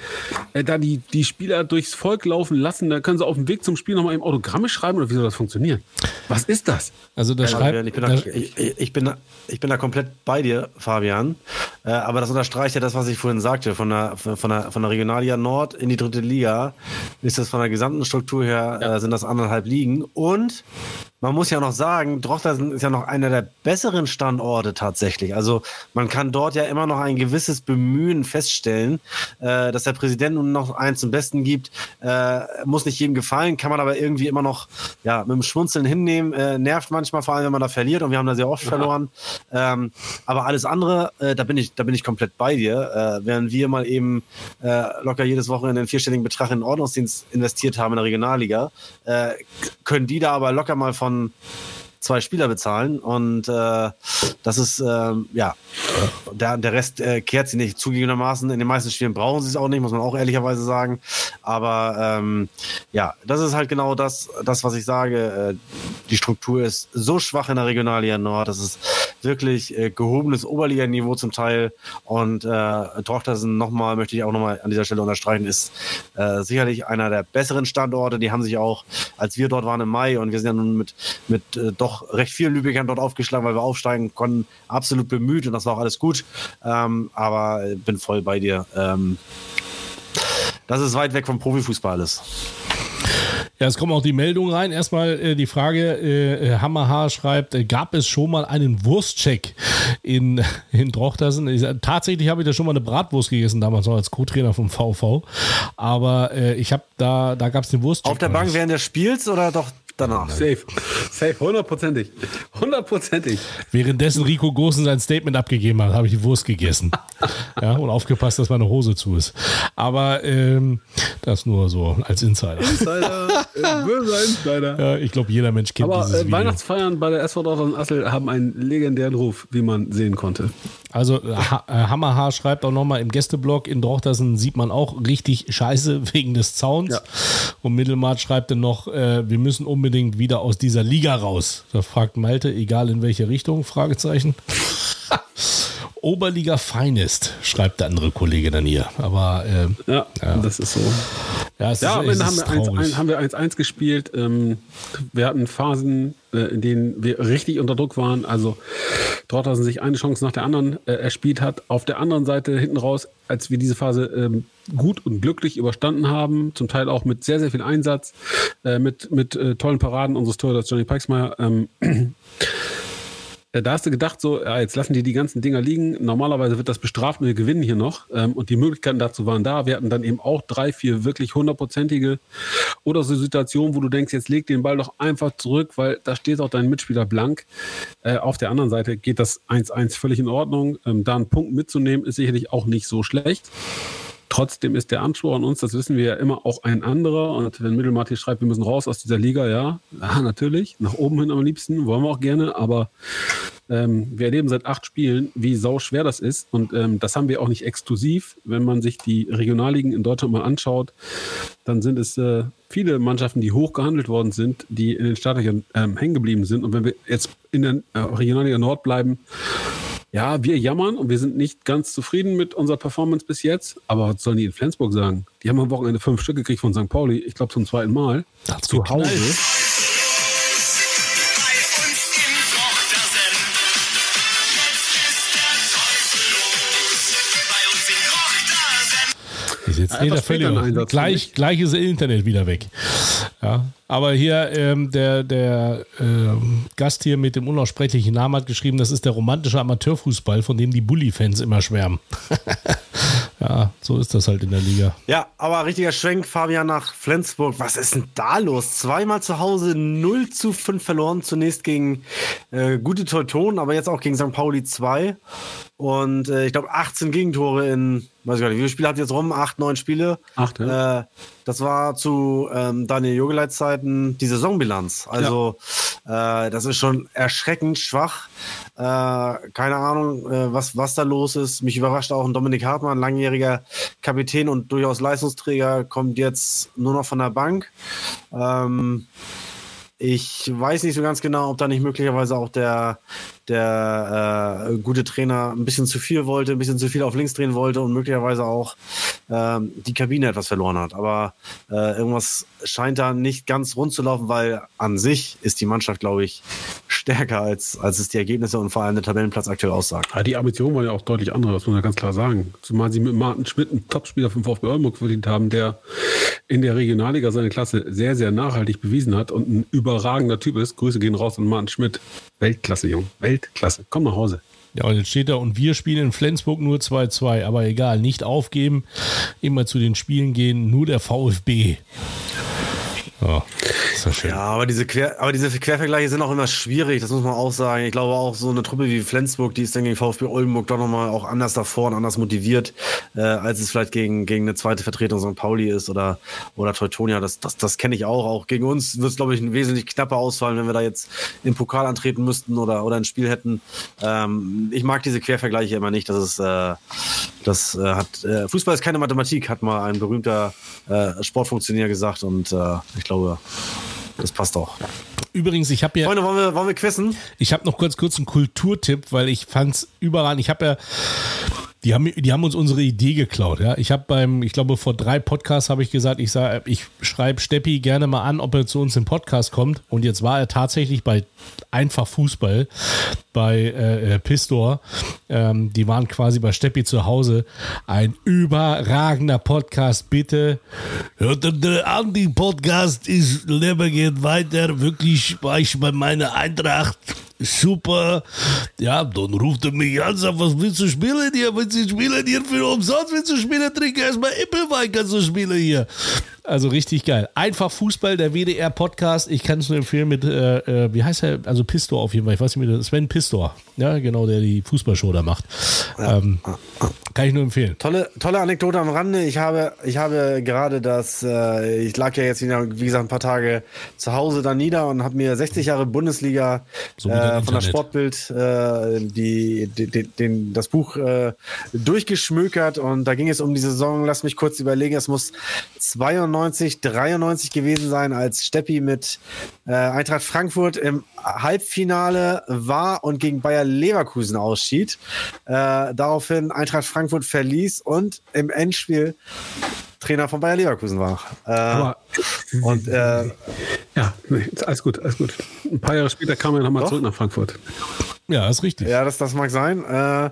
äh, da die, die Spieler durchs Volk laufen lassen. Da können sie auf dem Weg zum Spiel nochmal eben Autogramme schreiben oder wie soll das funktionieren? Was ist das? Also da Fabian, schreibt, ich, bin da, ich, ich, bin da, ich bin da komplett bei dir, Fabian. Äh, aber das unterstreicht ja das, was ich vorhin sagte. Von der, von der, von der Regionalliga Nord in die dritte Liga ist das von der gesamten Struktur her, äh, sind das anderthalb Ligen. Und man muss ja noch sagen, Drochtersen ist ja noch einer der besseren Standorte tatsächlich. Also man kann dort ja immer noch ein gewisses Bemühen feststellen, äh, dass der Präsident nun noch eins zum Besten gibt. Äh, muss nicht jedem gefallen, kann man aber irgendwie immer noch ja, mit dem Schmunzeln hinnehmen. Äh, nervt manchmal, vor allem wenn man da verliert und wir haben da sehr oft verloren. Ähm, aber alles andere, äh, da bin ich, da bin ich komplett bei dir. Äh, während wir mal eben äh, locker jedes Wochenende einen vierstelligen Betrag in den Ordnungsdienst investiert haben in der Regionalliga, können die da aber locker mal von zwei Spieler bezahlen und äh, das ist ähm, ja der, der Rest äh, kehrt sie nicht zugegebenermaßen. In den meisten Spielen brauchen sie es auch nicht muss man auch ehrlicherweise sagen. Aber ähm, ja das ist halt genau das das was ich sage. Äh, die Struktur ist so schwach in der Regionalliga Nord. Das ist wirklich äh, gehobenes Oberliganiveau zum Teil. Und äh, Trochtersen nochmal möchte ich auch nochmal an dieser Stelle unterstreichen ist äh, sicherlich einer der besseren Standorte. Die haben sich auch als wir dort waren im Mai und wir sind ja nun mit mit äh, recht vielen Lübeckern dort aufgeschlagen, weil wir aufsteigen konnten, absolut bemüht und das war auch alles gut. Ähm, aber bin voll bei dir. Ähm, das ist weit weg vom Profifußball alles. Ja, es kommen auch die Meldungen rein. Erstmal äh, die Frage, äh, äh, Hammerhaar schreibt, äh, gab es schon mal einen Wurstcheck in, in Drochtersen? Ich, tatsächlich habe ich da schon mal eine Bratwurst gegessen, damals noch als Co-Trainer vom VV. Aber äh, ich habe da, da gab es den Wurstcheck. Auf der Bank während des Spiels oder doch danach? Safe. Safe, hundertprozentig. Hundertprozentig. Währenddessen Rico Gosen sein Statement abgegeben hat, habe ich die Wurst gegessen. ja, und aufgepasst, dass meine Hose zu ist. Aber ähm, das nur so als Insider. Insider, äh, böser Insider. Ja, ich glaube, jeder Mensch kennt Aber dieses äh, Video. Weihnachtsfeiern bei der SV Dortmund Assel haben einen legendären Ruf, wie man sehen konnte. Also äh, ha äh, Hammerhaar schreibt auch nochmal im Gästeblog, in Drochtersen sieht man auch richtig scheiße wegen des Zauns. Ja. Und Mittelmart schreibt dann noch, äh, wir müssen unbedingt wieder aus dieser Liga raus. Da fragt Malte, egal in welche Richtung, Fragezeichen. Oberliga Finest, schreibt der andere Kollege dann hier. Aber äh, Ja, Ja. das ist so. ja, Ja, am ist, es Ende haben wir 1-1 traurig. haben wir 1-1 gespielt. Ähm, wir hatten Phasen, in denen wir richtig unter Druck waren. Also Dortmund sich eine Chance nach der anderen äh, erspielt hat. Auf der anderen Seite hinten raus, als wir diese Phase ähm, gut und glücklich überstanden haben, zum Teil auch mit sehr, sehr viel Einsatz, äh, mit, mit äh, tollen Paraden unseres Torhüters Johnny Pikesmeier, ähm, Äh, Da hast du gedacht, so, ja, jetzt lassen die die ganzen Dinger liegen. Normalerweise wird das bestraft und wir gewinnen hier noch. Ähm, und die Möglichkeiten dazu waren da. Wir hatten dann eben auch drei, vier wirklich hundertprozentige oder so Situationen, wo du denkst, jetzt leg den Ball doch einfach zurück, weil da steht auch dein Mitspieler blank. Äh, auf der anderen Seite geht das 1-1 völlig in Ordnung. Ähm, da einen Punkt mitzunehmen, ist sicherlich auch nicht so schlecht. Trotzdem ist der Anspruch an uns, das wissen wir ja immer, auch ein anderer. Und wenn Mittelmatt hier schreibt, wir müssen raus aus dieser Liga, ja, ja natürlich, nach oben hin am liebsten, wollen wir auch gerne, aber ähm, wir erleben seit acht Spielen, wie sau schwer das ist. Und ähm, das haben wir auch nicht exklusiv. Wenn man sich die Regionalligen in Deutschland mal anschaut, dann sind es äh, viele Mannschaften, die hoch gehandelt worden sind, die in den Startlöchern ähm, hängen geblieben sind. Und wenn wir jetzt in der äh, Regionalliga Nord bleiben, ja, wir jammern und wir sind nicht ganz zufrieden mit unserer Performance bis jetzt. Aber was sollen die in Flensburg sagen? Die haben am Wochenende fünf Stück gekriegt von St. Pauli. Ich glaube zum zweiten Mal. Zu. Hause. Ist jetzt Ja, nee, etwas der völlig gleich, gleich ist das Internet wieder weg. Ja, aber hier ähm, der, der ähm, Gast hier mit dem unaussprechlichen Namen hat geschrieben, das ist der romantische Amateurfußball, von dem die Bully-Fans immer schwärmen. ja, so ist das halt in der Liga. Ja, aber richtiger Schwenk, Fabian nach Flensburg. Was ist denn da los? Zweimal zu Hause 0 zu 5 verloren. Zunächst gegen äh, gute Teutonen, aber jetzt auch gegen St. Pauli 2. Und äh, ich glaube 18 Gegentore in, weiß ich gar nicht, wie viele Spiele hat jetzt rum? Acht, neun Spiele. Acht, ja. Äh, das war zu ähm, Daniel Jogeleits Zeiten die Saisonbilanz. Also äh, das ist schon erschreckend schwach. Äh, keine Ahnung, äh, was, was da los ist. Mich überrascht auch ein Dominik Hartmann, langjähriger Kapitän und durchaus Leistungsträger, kommt jetzt nur noch von der Bank. Ähm, ich weiß nicht so ganz genau, ob da nicht möglicherweise auch der, der äh, gute Trainer ein bisschen zu viel wollte, ein bisschen zu viel auf links drehen wollte und möglicherweise auch ähm, die Kabine etwas verloren hat. Aber äh, irgendwas scheint da nicht ganz rund zu laufen, weil an sich ist die Mannschaft, glaube ich, stärker als, als es die Ergebnisse und vor allem der Tabellenplatz aktuell aussagt. Ja, die Ambition war ja auch deutlich andere, das muss man ganz klar sagen. Zumal sie mit Martin Schmidt einen Topspieler vom VfB Oldenburg verdient haben, der in der Regionalliga seine Klasse sehr, sehr nachhaltig bewiesen hat und ein überragender Typ ist. Grüße gehen raus an Martin Schmidt. Weltklasse, Junge. Weltklasse. Komm nach Hause. Ja, und jetzt steht da, und wir spielen in Flensburg nur 2-2. Aber egal, nicht aufgeben, immer zu den Spielen gehen, nur der VfB. Schön. Ja, aber diese, Quer, aber diese Quervergleiche sind auch immer schwierig, das muss man auch sagen. Ich glaube auch so eine Truppe wie Flensburg, die ist dann gegen VfB Oldenburg doch nochmal auch anders davor und anders motiviert, äh, als es vielleicht gegen, gegen eine zweite Vertretung St. Pauli ist oder, oder Teutonia. Das, das, das kenne ich auch. Auch gegen uns wird es, glaube ich, ein wesentlich knapper ausfallen, wenn wir da jetzt im Pokal antreten müssten oder, oder ein Spiel hätten. Ähm, ich mag diese Quervergleiche immer nicht. Das ist, äh, das äh, hat, äh, Fußball ist keine Mathematik, hat mal ein berühmter äh, Sportfunktionär gesagt und äh, ich glaube, das passt auch. Übrigens, ich habe ja. Freunde, wollen wir, wollen wir quizzen? Ich habe noch kurz kurz einen Kulturtipp, weil ich fand's überall. Ich habe ja die haben, die haben uns unsere Idee geklaut. Ja? Ich habe beim, ich glaube, vor drei Podcasts habe ich gesagt, ich ich schreibe Steppi gerne mal an, ob er zu uns im Podcast kommt. Und jetzt war er tatsächlich bei Einfach Fußball bei äh, Pistor. Ähm, die waren quasi bei Steppi zu Hause. Ein überragender Podcast, bitte. Hört ihr an, die Podcast ist Leben geht weiter. Wirklich war ich bei meiner Eintracht super. Ja, dann ruft er mich an, sagt, was willst du spielen hier? Willst du spielen hier für umsonst? Willst du spielen? Trink erstmal Ippelwein, kannst du spielen hier. Also richtig geil. Einfach Fußball, der WDR-Podcast. Ich kann es nur empfehlen mit, äh, äh, wie heißt er? Also Pistor auf jeden Fall. Ich weiß nicht mehr, Sven Pistor. Ja, genau, der die Fußballshow da macht. Ähm, kann ich nur empfehlen. Tolle, tolle Anekdote am Rande. Ich habe, ich habe gerade das, äh, ich lag ja jetzt wieder, wie gesagt, ein paar Tage zu Hause da nieder und habe mir 60 Jahre Bundesliga So dein äh, von der. Sportbild äh, die, die, die, den, das Buch äh, durchgeschmökert und da ging es um die Saison, lass mich kurz überlegen, es muss 92, 93 gewesen sein, als Steppi mit äh, Eintracht Frankfurt im Halbfinale war und gegen Bayer Leverkusen ausschied. Äh, daraufhin Eintracht Frankfurt verließ und im Endspiel Trainer von Bayer Leverkusen war. Äh, Aber, und äh, ja, nee, alles gut, alles gut. Ein paar Jahre später kam er nochmal zurück nach Frankfurt. Ja, ist richtig. Ja, das, das mag sein. Äh,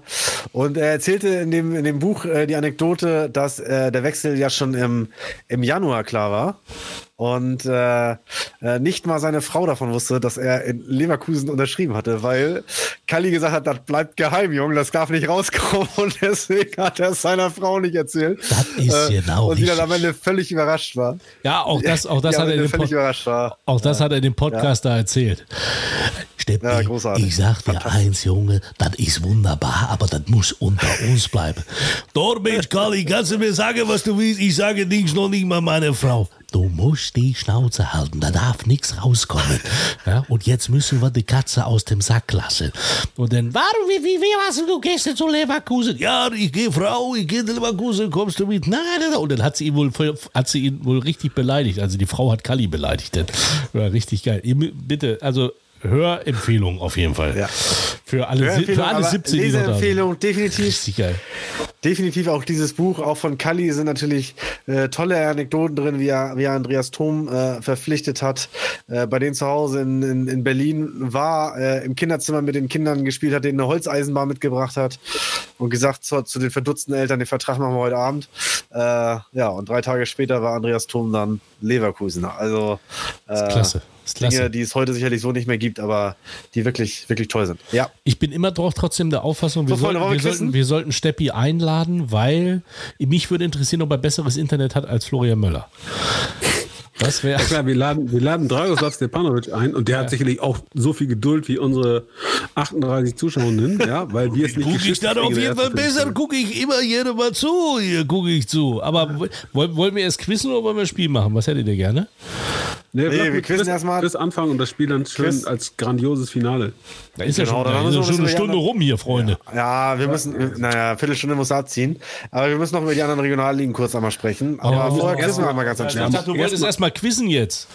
und er erzählte in dem, in dem Buch äh, die Anekdote, dass äh, der Wechsel ja schon im, im Januar klar war. Und äh, äh, nicht mal seine Frau davon wusste, dass er in Leverkusen unterschrieben hatte, weil Kalli gesagt hat, das bleibt geheim, Junge, das darf nicht rauskommen. Und deswegen hat er es seiner Frau nicht erzählt. Das ist genau Und sie dann am Ende völlig überrascht war. Ja, auch das, auch das Ja, hat er in dem Pod. Auch das hat er in dem Podcast da erzählt. Steppi, Ja, großartig. ich sag dir eins, Junge, das ist wunderbar, aber das muss unter uns bleiben. Dort, Mensch, Kali, kannst du mir sagen, was du willst? Ich sage nichts, noch nicht mal meine Frau. Du musst die Schnauze halten, da darf nichts rauskommen. Ja, und jetzt müssen wir die Katze aus dem Sack lassen. Und dann, warum, wie, wie, wie warst du, du gehst zu Leverkusen? Ja, ich gehe Frau, ich gehe Leverkusen, kommst du mit? Nein, nein, nein. Und dann hat sie ihn wohl, hat sie ihn wohl richtig beleidigt. Also die Frau hat Kali beleidigt. Dann. War richtig geil. Bitte, also Hörempfehlung auf jeden Fall. Ja. Für alle, für alle aber 17, die noch da sind. Leseempfehlung, definitiv. Richtig geil. Definitiv auch dieses Buch, auch von Kalli, sind natürlich äh, tolle Anekdoten drin, wie er, wie er Andreas Thom äh, verpflichtet hat, äh, bei denen zu Hause in, in, in Berlin war, äh, im Kinderzimmer mit den Kindern gespielt hat, denen eine Holzeisenbahn mitgebracht hat und gesagt zu, zu den verdutzten Eltern, den Vertrag machen wir heute Abend. Äh, ja, und drei Tage später war Andreas Thom dann Leverkusener. Also äh, klasse. Ist klasse. Dinge, die es heute sicherlich so nicht mehr gibt, aber die wirklich, wirklich toll sind. Ja. Ich bin immer doch trotzdem der Auffassung, wir, So, sollten, wir, wir sollten, wir sollten Steppi einladen, weil mich würde interessieren, ob er besseres Internet hat als Florian Möller. Das wäre. Ja klar, wir laden, wir laden Dragoslav Stepanovic ein und der hat sicherlich auch so viel Geduld wie unsere 38 Zuschauerinnen, ja, weil wir es nicht Gucke ich geschafft dann auf jeden Fall besser, gucke ich immer jede Mal zu. Hier gucke ich zu. Aber wollen, wollen wir erst quizzen oder wollen wir ein Spiel machen? Was hättet ihr gerne? Nee, Nee, wir mit quizzen Quiz- erstmal. Quiz anfangen und das Spiel dann schön Quiz. als grandioses Finale. Da ist ja Genau, schon, dann da ist ja schon eine Stunde rum hier, Freunde. Ja, wir müssen, naja, Viertelstunde muss abziehen. Aber wir müssen noch über die anderen Regionalligen kurz einmal sprechen. Aber Ja, vorher ja, quizzen wir einmal ganz Ich entspannt. dachte, du wolltest erstmal quizzen jetzt.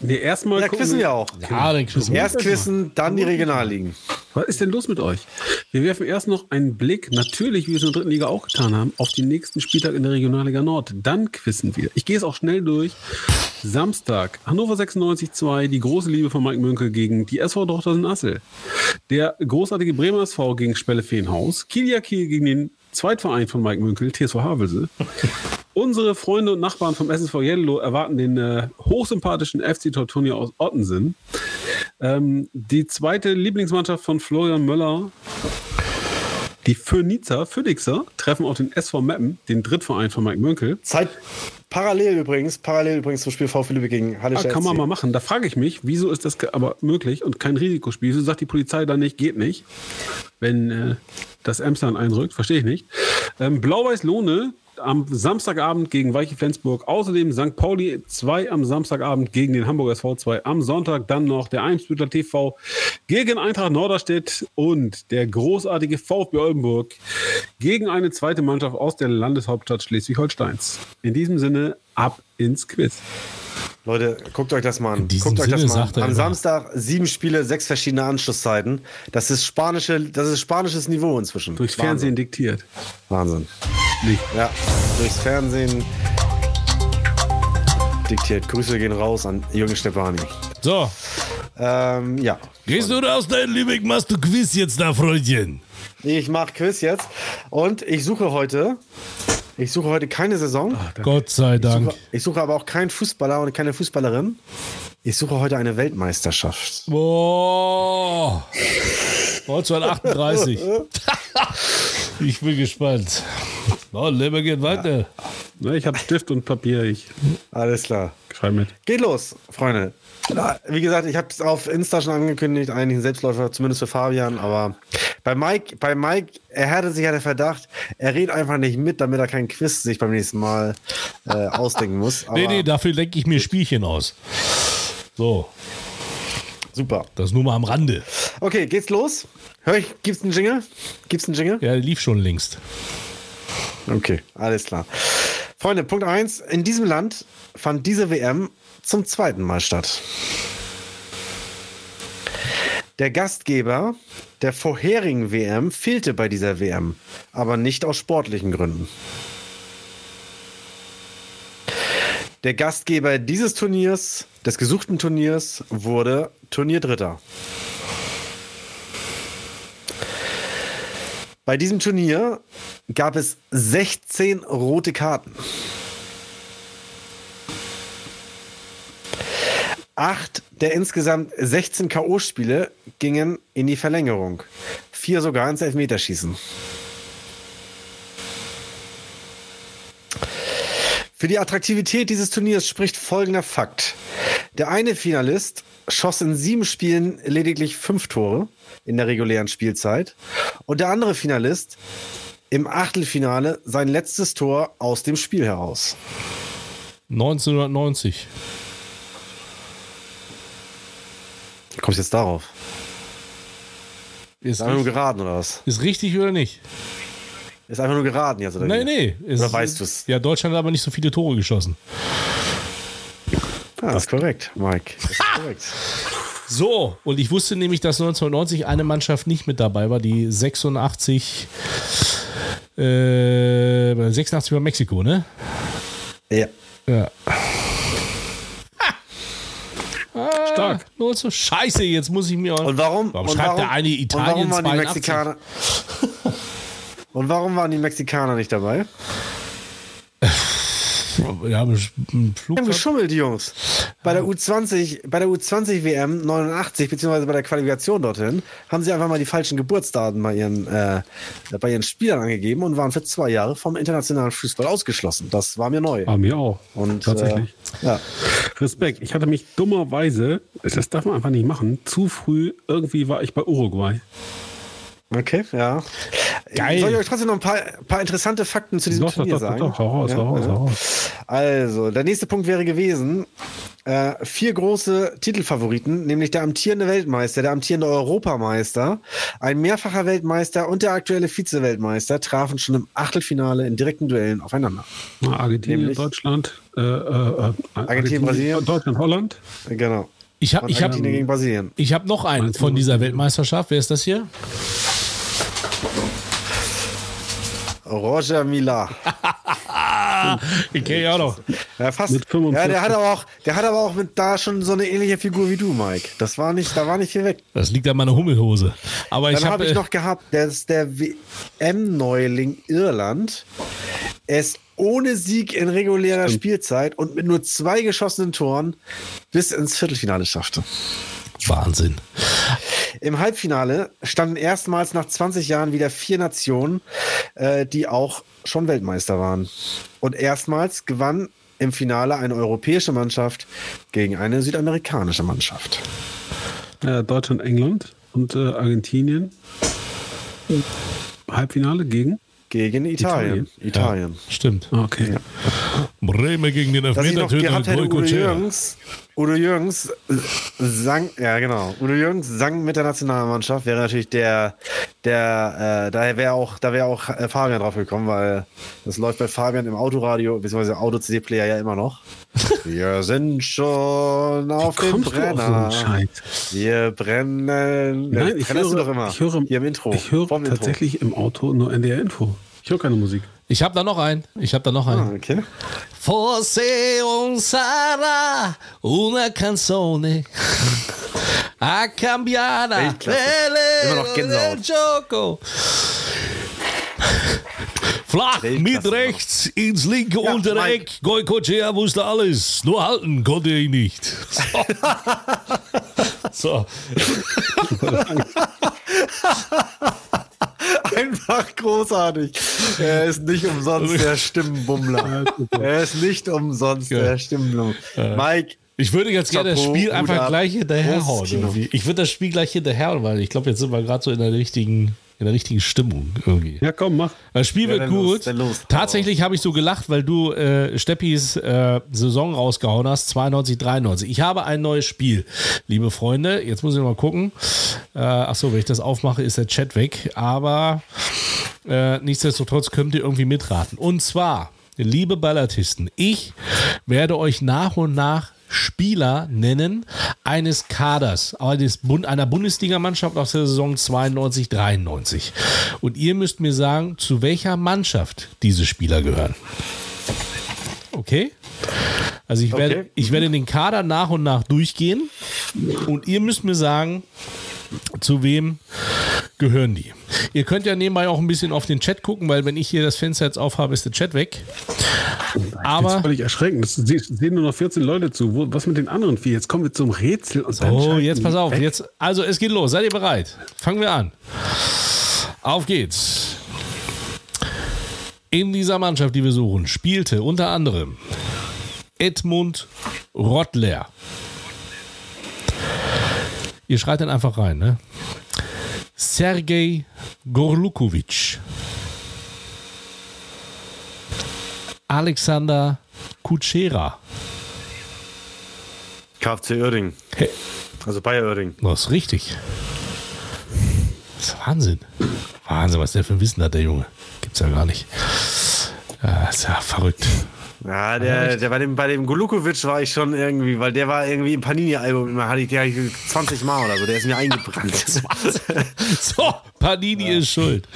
Nee, erstmal. Ja, quizzen wir auch. Ja, dann quizzen wir. Erst quizzen, dann die Regionalligen. Was ist denn los mit euch? Wir werfen erst noch einen Blick, natürlich, wie wir es in der dritten Liga auch getan haben, auf den nächsten Spieltag in der Regionalliga Nord. Dann quizzen wir. Ich gehe es auch schnell durch. Samstag, Hannover 96-2, die große Liebe von Mike Münkel gegen die SV Dortmund-Assel. Der großartige Bremer SV gegen Spelle Feenhaus. Kilia Kiel gegen den Zweitverein von Mike Münkel, TSV Havelse. Unsere Freunde und Nachbarn vom SSV Jello erwarten den äh, hochsympathischen FC Teutonia aus Ottensen. Ähm, die zweite Lieblingsmannschaft von Florian Möller, die Phönizer, Phönixer, treffen auf den SV Meppen, den Drittverein von Mike Münkel. Zeit parallel übrigens, parallel übrigens zum Spiel VfL Lübeck gegen Halle Ah, kann man mal machen. Da frage ich mich, wieso ist das aber möglich und kein Risikospiel? Wieso sagt die Polizei dann nicht, geht nicht, wenn äh, das Emsland einrückt? Verstehe ich nicht. Ähm, Blau-Weiß Lohne am Samstagabend gegen Weiche Flensburg. Außerdem St. Pauli 2 am Samstagabend gegen den Hamburger SV 2. Am Sonntag dann noch der Eimsbüttler TV gegen Eintracht Norderstedt und der großartige VfB Oldenburg gegen eine zweite Mannschaft aus der Landeshauptstadt Schleswig-Holsteins. In diesem Sinne, ab ins Quiz. Leute, guckt euch das mal an. Guckt euch das Sinne mal an. Am immer. Samstag sieben Spiele, sechs verschiedene Anschlusszeiten. Das ist spanische, das ist spanisches Niveau inzwischen. Durchs Fernsehen diktiert. Wahnsinn. Nicht. Ja, durchs Fernsehen diktiert. Grüße gehen raus an Jürgen Stepani. So, Ähm, ja. gehst du raus da in Lübeck, machst du Quiz jetzt da, Freundchen. Ich mache Quiz jetzt und ich suche heute, ich suche heute keine Saison. Gott sei Dank. Ich suche aber auch keinen Fußballer und keine Fußballerin. Ich suche heute eine Weltmeisterschaft. Boah. 1938. ich bin gespannt. Oh, Leben geht weiter. Ne, Ich habe Stift und Papier. Ich Alles klar. schreibe mit. Geht los, Freunde. Wie gesagt, ich habe es auf Insta schon angekündigt, eigentlich ein Selbstläufer, zumindest für Fabian, aber bei Mike, bei Mike erhärtet sich ja der Verdacht, er redet einfach nicht mit, damit er keinen Quiz sich beim nächsten Mal äh, ausdenken muss. Aber Nee, nee, dafür denke ich mir Spielchen aus. So, super. das nur mal am Rande. Okay, geht's los? Hör ich, gibt's einen Jingle? Gibt's einen Jingle? Ja, der lief schon längst. Okay, alles klar. Freunde, Punkt 1. In diesem Land fand diese WM zum zweiten Mal statt. Der Gastgeber der vorherigen WM fehlte bei dieser WM, aber nicht aus sportlichen Gründen. Der Gastgeber dieses Turniers, des gesuchten Turniers, wurde Turnierdritter. Bei diesem Turnier gab es 16 rote Karten. Acht der insgesamt 16 K.O.-Spiele gingen in die Verlängerung. Vier sogar ins Elfmeterschießen. Für die Attraktivität dieses Turniers spricht folgender Fakt. Der eine Finalist schoss in sieben Spielen lediglich fünf Tore in der regulären Spielzeit und der andere Finalist im Achtelfinale sein letztes Tor aus dem Spiel heraus. 1990. Wie kommst du jetzt darauf? Ist, einfach nur geraten oder was? ist richtig oder nicht? Ist einfach nur geraten jetzt oder Nee, wie? nee. Ist, Oder weißt du's? Ja, Deutschland hat aber nicht so viele Tore geschossen. Das ist korrekt, Mike. Das ist korrekt. So, und ich wusste nämlich, dass 1990 eine Mannschaft nicht mit dabei war, die 86, äh, 86 über Mexiko, ne? Ja. Ja. Stark. Nur so scheiße, jetzt muss ich mir. Und warum? Warum und schreibt warum, der eine und Italien warum waren die 82? Mexikaner? und warum waren die Mexikaner nicht dabei? Wir haben einen Die haben geschummelt, Jungs. Bei der U20, bei der U20 WM 89, beziehungsweise bei der Qualifikation dorthin, haben sie einfach mal die falschen Geburtsdaten bei ihren, äh, bei ihren Spielern angegeben und waren für zwei Jahre vom internationalen Fußball ausgeschlossen. Das war mir neu. War mir auch. Und, Tatsächlich. Äh, ja. Respekt. Ich hatte mich dummerweise, das darf man einfach nicht machen, zu früh, irgendwie war ich bei Uruguay. Okay, ja. Geil. Soll ich euch trotzdem noch ein paar, paar interessante Fakten zu diesem Doch, doch, Turnier doch, doch, sagen? doch, hau raus, Ja, hau raus, ja. hau raus. Also, der nächste Punkt wäre gewesen, äh, vier große Titelfavoriten, nämlich der amtierende Weltmeister, der amtierende Europameister, ein mehrfacher Weltmeister und der aktuelle Vize-Weltmeister trafen schon im Achtelfinale in direkten Duellen aufeinander. Argentinien, Nämlich- Deutschland, äh, äh, Argentinien, Brasilien. Deutschland, Holland. Genau. Ich habe ich hab, Argentinien gegen Brasilien. ich hab noch einen von dieser Weltmeisterschaft. Wer ist das hier? Roger Mila. Ich kenne ja auch noch. Ja, fast. Mit 45. Ja, der hat aber auch, der hat aber auch mit da schon so eine ähnliche Figur wie du, Mike. Das war nicht, da war nicht viel weg. Das liegt an meiner Hummelhose. Aber ich Dann habe habe ich noch gehabt, der ist der WM-Neuling Irland. Ist ohne Sieg in regulärer Spielzeit und mit nur zwei geschossenen Toren bis ins Viertelfinale schaffte. Wahnsinn. Im Halbfinale standen erstmals nach 20 Jahren wieder vier Nationen, äh, die auch schon Weltmeister waren. Und erstmals gewann im Finale eine europäische Mannschaft gegen eine südamerikanische Mannschaft. Äh, Deutschland, England und äh, Argentinien. Halbfinale gegen? Gegen Italien. Italien. Stimmt. Okay. Bremen gegen den gehabt hätte, Udo. Jürgens, Udo Jürgens äh, sang, ja genau, Udo Jürgens sang mit der Nationalmannschaft, wäre natürlich der, der, äh, da wäre auch, da wäre auch äh, Fabian drauf gekommen, weil das läuft bei Fabian im Autoradio, beziehungsweise Auto-CD-Player ja immer noch. Wir sind schon auf dem auf Brenner. Scheiß? Wir brennen. Nein, ich höre, du doch immer. ich höre, Hier im Intro. Ich höre vorm Intro. tatsächlich im Auto nur NDR-Info. Ich höre keine Musik. Ich habe da noch einen. Ich habe da noch Ah, einen. okay. Forse un sarà una canzone a cambiare. Immer noch Gänsehaut. del gioco. Flach mit rechts ins linke Ja, untere Mike. Eck. Goicoechea wusste alles. Nur halten konnte er ihn nicht. So. so. Einfach großartig. Er ist nicht umsonst der Stimmenbummler. Er ist nicht umsonst der Stimmenbummler. Mike, Ich würde ganz gerne das Spiel einfach gleich hinterherhauen. Irgendwie. Ich würde das Spiel gleich hinterherhauen, weil ich glaube, jetzt sind wir gerade so in der richtigen, in der richtigen Stimmung irgendwie. Ja, komm, mach. Das Spiel Ja, wird los, gut. dann los. Tatsächlich habe ich so gelacht, weil du äh, Steppis äh, Saison rausgehauen hast, 92, 93. Ich habe ein neues Spiel, liebe Freunde. Jetzt muss ich mal gucken. Äh, achso, wenn ich das aufmache, ist der Chat weg. Aber äh, nichtsdestotrotz könnt ihr irgendwie mitraten. Und zwar, liebe Ballatisten, ich werde euch nach und nach Spieler nennen eines Kaders, eines Bund, einer Bundesligamannschaft aus der Saison 92, 93. Und ihr müsst mir sagen, zu welcher Mannschaft diese Spieler gehören. Okay? Also ich werde, Okay. ich werde den Kader nach und nach durchgehen und ihr müsst mir sagen, zu wem gehören die. Ihr könnt ja nebenbei auch ein bisschen auf den Chat gucken, weil wenn ich hier das Fenster jetzt aufhabe, ist der Chat weg. Das ist Aber völlig erschreckend. Sie- sehen nur noch 14 Leute zu. Was mit den anderen vier? Jetzt kommen wir zum Rätsel. Und Oh, schalten jetzt pass auf. weg. Jetzt, also es geht los. Seid ihr bereit? Fangen wir an. Auf geht's. In dieser Mannschaft, die wir suchen, spielte unter anderem Edmund Rottler. Ihr schreit dann einfach rein, ne? Sergej Gorlukovic. Alexander Kutschera. KFC Oerding. Hey. Also Bayer Oerding. Das ist richtig. Das ist Wahnsinn. Wahnsinn, was der für ein Wissen hat, der Junge. Gibt's ja gar nicht. Ja, ist ja verrückt. Ja, der, der bei dem, bei dem Golukovic war ich schon irgendwie, weil der war irgendwie im Panini-Album, immer hatte ich, der hatte ich 20 Mal oder so, der ist mir eingebrannt. So, Panini ist schuld.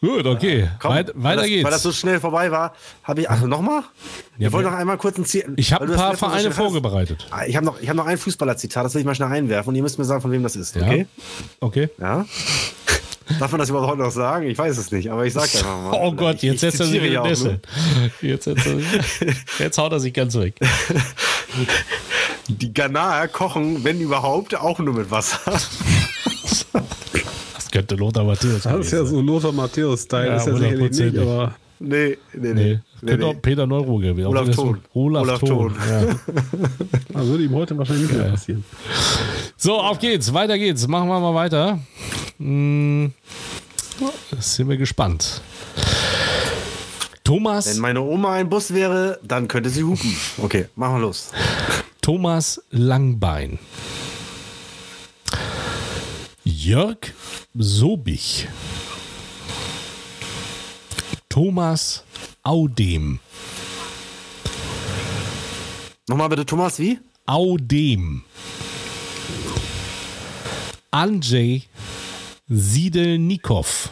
Gut, okay. Komm, Weit, weil weiter das, geht's. Weil das so schnell vorbei war, habe ich, ach, nochmal? Ja, ich wollte noch einmal kurz ein Ziel. ich habe ein paar Vereine vorbereitet. hast. Ich habe noch, ich hab noch ein Fußballer-Zitat, das will ich mal schnell einwerfen und ihr müsst mir sagen, von wem das ist, Ja. okay? Okay. Ja? Darf man das überhaupt noch sagen? Ich weiß es nicht, aber ich sag einfach mal. Oh Gott, Ich- jetzt setzt er sich in auch Nessel. Jetzt, setzt er sich- jetzt haut er sich ganz weg. Die Ghanaer kochen, wenn überhaupt, auch nur mit Wasser. Das könnte Lothar Matthäus Das ist ja so Lothar Matthäus-Style. Ja, ist ja sicherlich nicht, 100%. aber Nee, nee, nee. Nee, nee, könnte auch nee. Peter Neuro gewesen. Olaf Auch Thon. Olaf, Olaf Thon. Ja. das würde ihm heute wahrscheinlich nicht mehr passieren. So, auf geht's. Weiter geht's. Machen wir mal weiter. Hm, sind wir gespannt. Thomas, Wenn meine Oma ein Bus wäre, dann könnte sie hupen. Okay, machen wir los. Thomas Langbein. Jörg Sobich. Thomas Audem. Nochmal bitte, Thomas, wie? Audem. Andrzej Siedelnikow.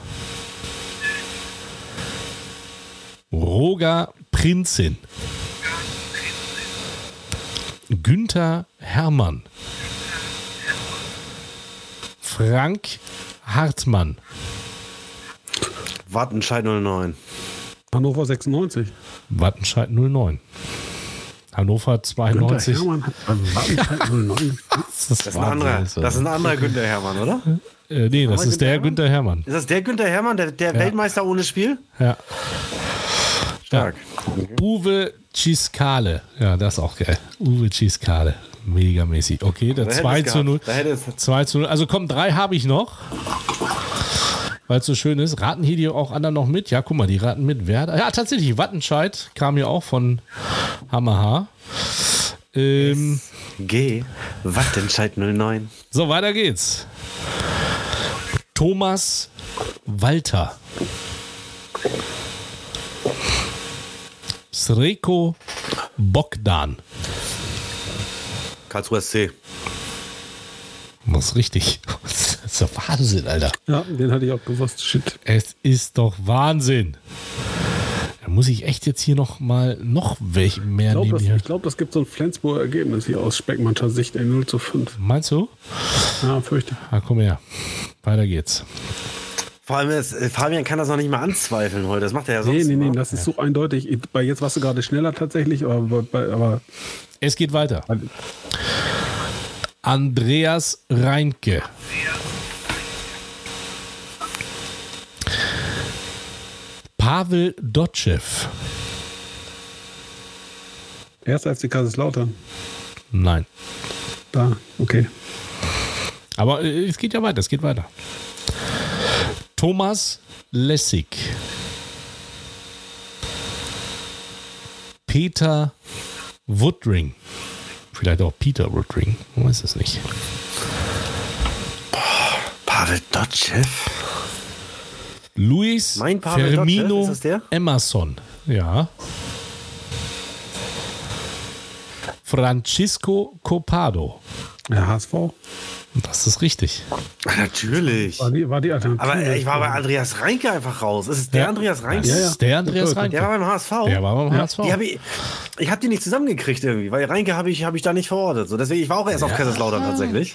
Roger Prinzin. Günther Hermann. Frank Hartmann. Wattenscheid 09. Hannover 96. Wattenscheid 09. Hannover Günther 92. Hermann hat Wattenscheid 09. Das ist, Das ist, ein anderer, das ist ein anderer Günther Hermann, oder? äh, nee, das ist der Günther Günther Hermann. Ist das der Günther Hermann, der, der Weltmeister ohne Spiel? Ja. Stark. Uwe Ciskale. Ja, das ist auch geil. Uwe Ciskale. Megamäßig. Okay, der Da hätte 2 es zu gehabt. 0. Da hätte es 2 zu 0. Also komm, drei habe ich noch. Weil es so schön ist. Raten hier die auch anderen noch mit? Ja, guck mal, die raten mit. Werder. Ja, tatsächlich, Wattenscheid kam ja auch von Hammerhaar. Ähm, G. Wattenscheid 09. so, weiter geht's. Thomas Walter. Sreko Bogdan. Karlsruher SC. Ist richtig. Das ist doch Wahnsinn, Alter. Ja, den hatte ich auch gewusst. Shit. Es ist doch Wahnsinn. Da muss ich echt jetzt hier noch mal noch welche mehr Ich glaube, nehmen das, hier. ich glaub, das gibt so ein Flensburger Ergebnis hier aus Speckmannscher Sicht, ey, 0 zu 5. Meinst du? Ja, fürchte. Ah, komm her. Weiter geht's. Vor allem, ist, äh, Fabian kann das noch nicht mal anzweifeln heute. Das macht er ja sonst Nee, nee, nee, das ist so eindeutig. Bei jetzt warst du gerade schneller tatsächlich, aber, bei, aber Es geht weiter. Andreas Reinke. Pavel Dotschew. erst FC Kaiserslautern. Nein. Da, okay. Aber äh, es geht ja weiter, es geht weiter. Thomas Lessig. Peter Woodring. Vielleicht auch Peter Woodring. Man weiß es nicht. Pavel Dotschew. Luis Mein Pavel Firmino ist das der? Emerson. Ja. Francisco Copado. Der HSV. Das ist richtig. Ah, natürlich. War die, war die. Aber ich war bei Andreas Reinke einfach raus. Ist es der Ja. Andreas Reinke? Das ist der Andreas Reinke. Der war beim HSV. Der war beim HSV. Die hab ich ich habe die nicht zusammengekriegt irgendwie, weil Reinke habe ich, hab ich da nicht verortet. So, deswegen, ich war auch erst auf Kaiserslautern tatsächlich.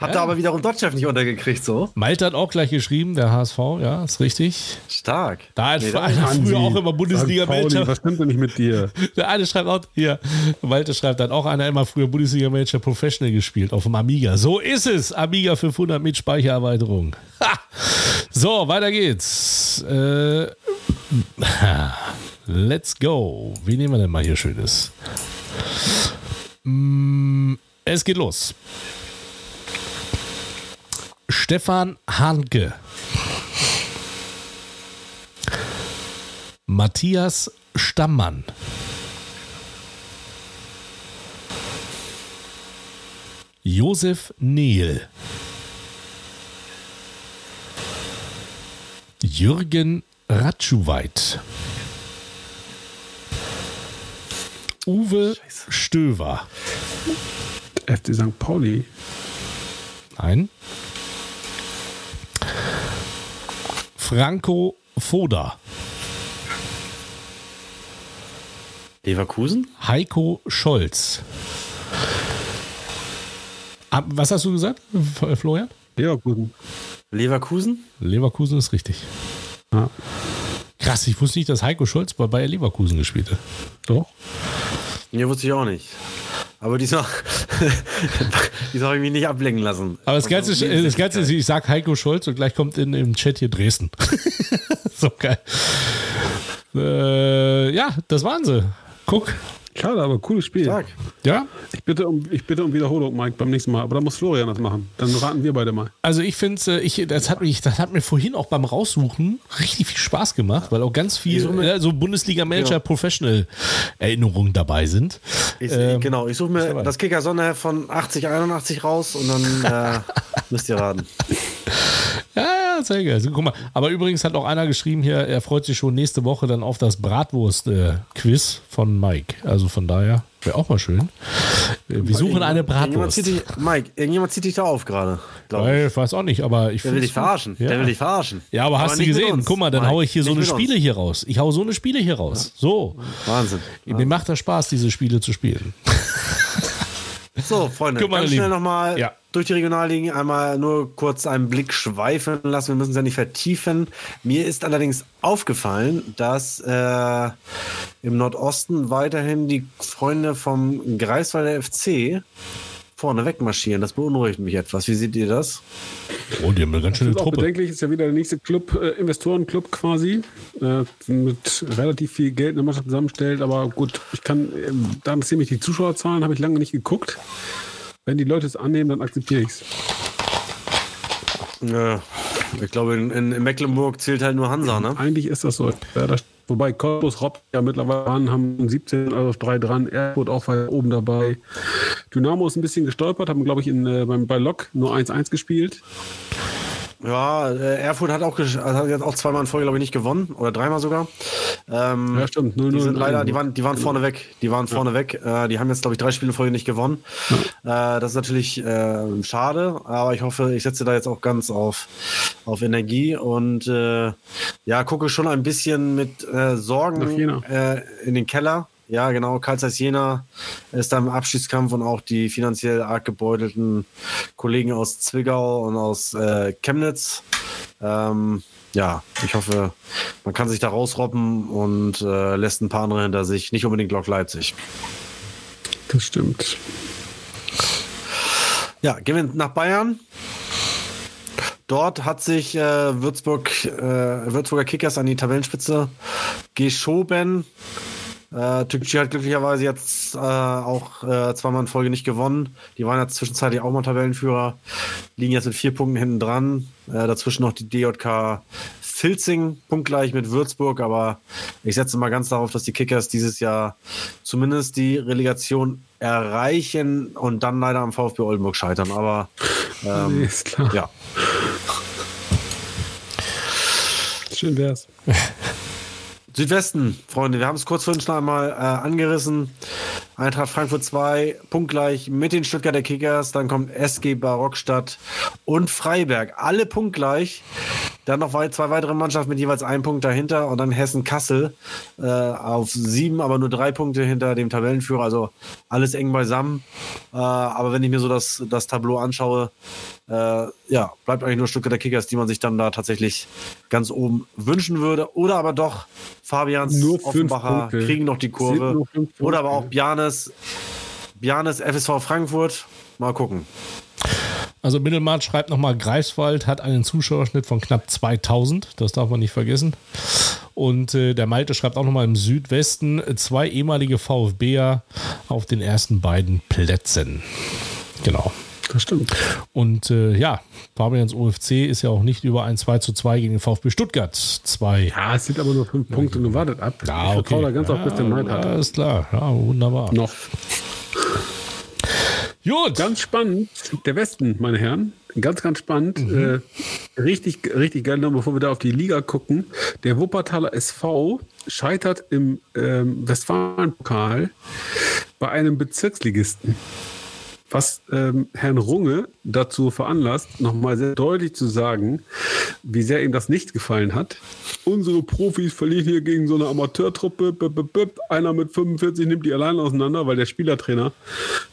Hab da aber wiederum Dotchev nicht untergekriegt. So. Malte hat auch gleich geschrieben, der HSV, ja, ist richtig. Stark. Da hat Nee, früher auch immer St. Pauli, Bundesliga-Manager. Was stimmt denn nicht mit dir? Der eine schreibt auch, hier, Malte schreibt, hat auch einer immer früher Bundesliga-Manager Professional gespielt auf dem Amiga. So ist es. Amiga 500 mit Speichererweiterung. Ha! So, weiter geht's. Äh, let's go. Wie nehmen wir denn mal hier Schönes? Mm, Es geht los. Stefan Hanke. Matthias Stammann. Josef Nehl. Jürgen Ratschuweit. Uwe Stöver. FC St. Pauli. Nein. Franco Foda. Leverkusen? Heiko Scholz. Was hast du gesagt, Florian? Leverkusen. Leverkusen? Leverkusen ist richtig. Ja. Krass, ich wusste nicht, dass Heiko Scholz bei Bayer Leverkusen gespielt hat. Doch. Nee, wusste ich auch nicht. Aber diesmal, diesmal habe ich mich nicht ablenken lassen. Aber das Ganze, so ist- das Ganze ist, ich sag Heiko Scholz und gleich kommt in, im Chat hier Dresden. so geil. Äh, ja, das waren sie. Guck, Schade, aber cooles Spiel. Stark. Ja, Ich bitte, um, ich bitte um Wiederholung, Mike, beim nächsten Mal. Aber da muss Florian das machen. Dann raten wir beide mal. also ich finde, ich, das, hat mich, das hat mir vorhin auch beim Raussuchen richtig viel Spaß gemacht, weil auch ganz viel äh, so Bundesliga-Manager Ja. Professional-Erinnerungen dabei sind. Ich, Ähm, genau, ich suche mir das Kicker Sonderheft von 80, 81 raus und dann äh, müsst ihr raten. Ja, ja, sehr geil. Also, guck mal. Aber übrigens hat auch einer geschrieben hier, er freut sich schon nächste Woche dann auf das Bratwurst-Quiz von Mike. Also von daher wäre auch mal schön. Wir suchen eine Irgendjemand Bratwurst. zieht dich, Mike, irgendjemand zieht dich da auf gerade. glaub ich. Ich weiß auch nicht, aber ich Der will dich verarschen. Ja. Der will dich verarschen. Ja, aber hast du gesehen? Guck mal, dann Mike. haue ich hier so eine mit uns. Spiele hier raus. Ich hau so eine Spiele hier raus. So. Wahnsinn. Mir macht das Spaß, diese Spiele zu spielen. So, Freunde, Guck mal, ganz schnell nochmal Ja. durch die Regionalligen einmal nur kurz einen Blick schweifen lassen. Wir müssen es ja nicht vertiefen. Mir ist allerdings aufgefallen, dass äh, im Nordosten weiterhin die Freunde vom Greifswalder FC vorne wegmarschieren. Das beunruhigt mich etwas. Wie seht ihr das? Oh, die haben eine ganz schöne Das ist auch Truppe. bedenklich, ist ja wieder der nächste Club, äh, Investorenclub quasi, äh, mit relativ viel Geld eine Mannschaft zusammenstellt. Aber gut, ich kann, ähm, da interessieren mich die Zuschauerzahlen, habe ich lange nicht geguckt. Wenn die Leute es annehmen, dann akzeptiere ich es. Ja, ich glaube, in, in, in Mecklenburg zählt halt nur Hansa, ne? Eigentlich ist das so. Ja, das, wobei Cottbus, Rob ja mittlerweile an, haben 17 also auf 3 dran. Erfurt auch weit oben dabei. Dynamo ist ein bisschen gestolpert, haben, glaube ich, in, äh, beim, bei Lok nur 1-1 gespielt. Ja, äh, Erfurt hat auch, also hat jetzt auch zweimal in Folge, glaube ich, nicht gewonnen. Oder dreimal sogar. Ähm, Ja, stimmt. 0-0 Die sind in leider, die waren, die waren vorne weg. Die waren vorne weg. Äh, die haben jetzt, glaube ich, drei Spiele in Folge nicht gewonnen. Äh, das ist natürlich äh, schade, aber ich hoffe, ich setze da jetzt auch ganz auf, auf Energie und äh, ja, gucke schon ein bisschen mit äh, Sorgen äh, in den Keller. Ja, genau. Karl Zeiss Jena ist da im Abschiedskampf und auch die finanziell arg gebeutelten Kollegen aus Zwickau und aus äh, Chemnitz. Ähm, ja, ich hoffe, man kann sich da rausrobben und äh, lässt ein paar andere hinter sich. Nicht unbedingt Lok Leipzig. Das stimmt. Ja, gehen wir nach Bayern. Dort hat sich äh, Würzburg, äh, Würzburger Kickers an die Tabellenspitze geschoben. Äh, Türkei hat glücklicherweise jetzt äh, auch äh, zweimal in Folge nicht gewonnen. Die waren jetzt zwischenzeitlich auch mal Tabellenführer, liegen jetzt mit vier Punkten hinten dran. Äh, dazwischen noch die DJK Filzing, punktgleich mit Würzburg, aber ich setze mal ganz darauf, dass die Kickers dieses Jahr zumindest die Relegation erreichen und dann leider am VfB Oldenburg scheitern. Aber ähm, Nee, ja, Schön wär's. Südwesten, Freunde, wir haben es kurz vorhin schon einmal äh, angerissen. Eintracht Frankfurt 2, punktgleich mit den Stuttgarter Kickers. Dann kommt SG Barockstadt und Freiberg. Alle punktgleich. Dann noch wei- zwei weitere Mannschaften mit jeweils einem Punkt dahinter. Und dann Hessen-Kassel äh, auf sieben, aber nur drei Punkte hinter dem Tabellenführer. Also alles eng beisammen. Äh, aber wenn ich mir so das, das Tableau anschaue, äh, ja, bleibt eigentlich nur Stuttgarter Kickers, die man sich dann da tatsächlich ganz oben wünschen würde. Oder aber doch Fabians Nur Offenbacher kriegen noch die Kurve. Oder aber auch Bianes, Bianes FSV Frankfurt. Mal gucken. Also Mittelmarkt schreibt nochmal, Greifswald hat einen Zuschauerschnitt von knapp 2000. Das darf man nicht vergessen. Und äh, der Malte schreibt auch nochmal im Südwesten zwei ehemalige VfBer auf den ersten beiden Plätzen. Genau. Das stimmt. Und äh, ja, Fabians OFC ist ja auch nicht über ein 2 zu 2 gegen den VfB Stuttgart. Zwei. Ja, es sind aber nur fünf Punkte. Nun wartet ab. Ja, ich vertraue okay. da ganz auf Christian ja, Neidhardt. Alles klar. Ja, wunderbar. Noch. Gut. Ganz spannend. Der Westen, meine Herren. Ganz, ganz spannend. Mhm. Äh, richtig, richtig geil, noch bevor wir da auf die Liga gucken. Der Wuppertaler SV scheitert im ähm, Westfalenpokal bei einem Bezirksligisten. Was ähm, Herrn Runge dazu veranlasst, nochmal sehr deutlich zu sagen, wie sehr ihm das nicht gefallen hat. Unsere Profis verlieren hier gegen so eine Amateurtruppe. Bip, bip, bip. Einer mit 45 nimmt die allein auseinander, weil der Spielertrainer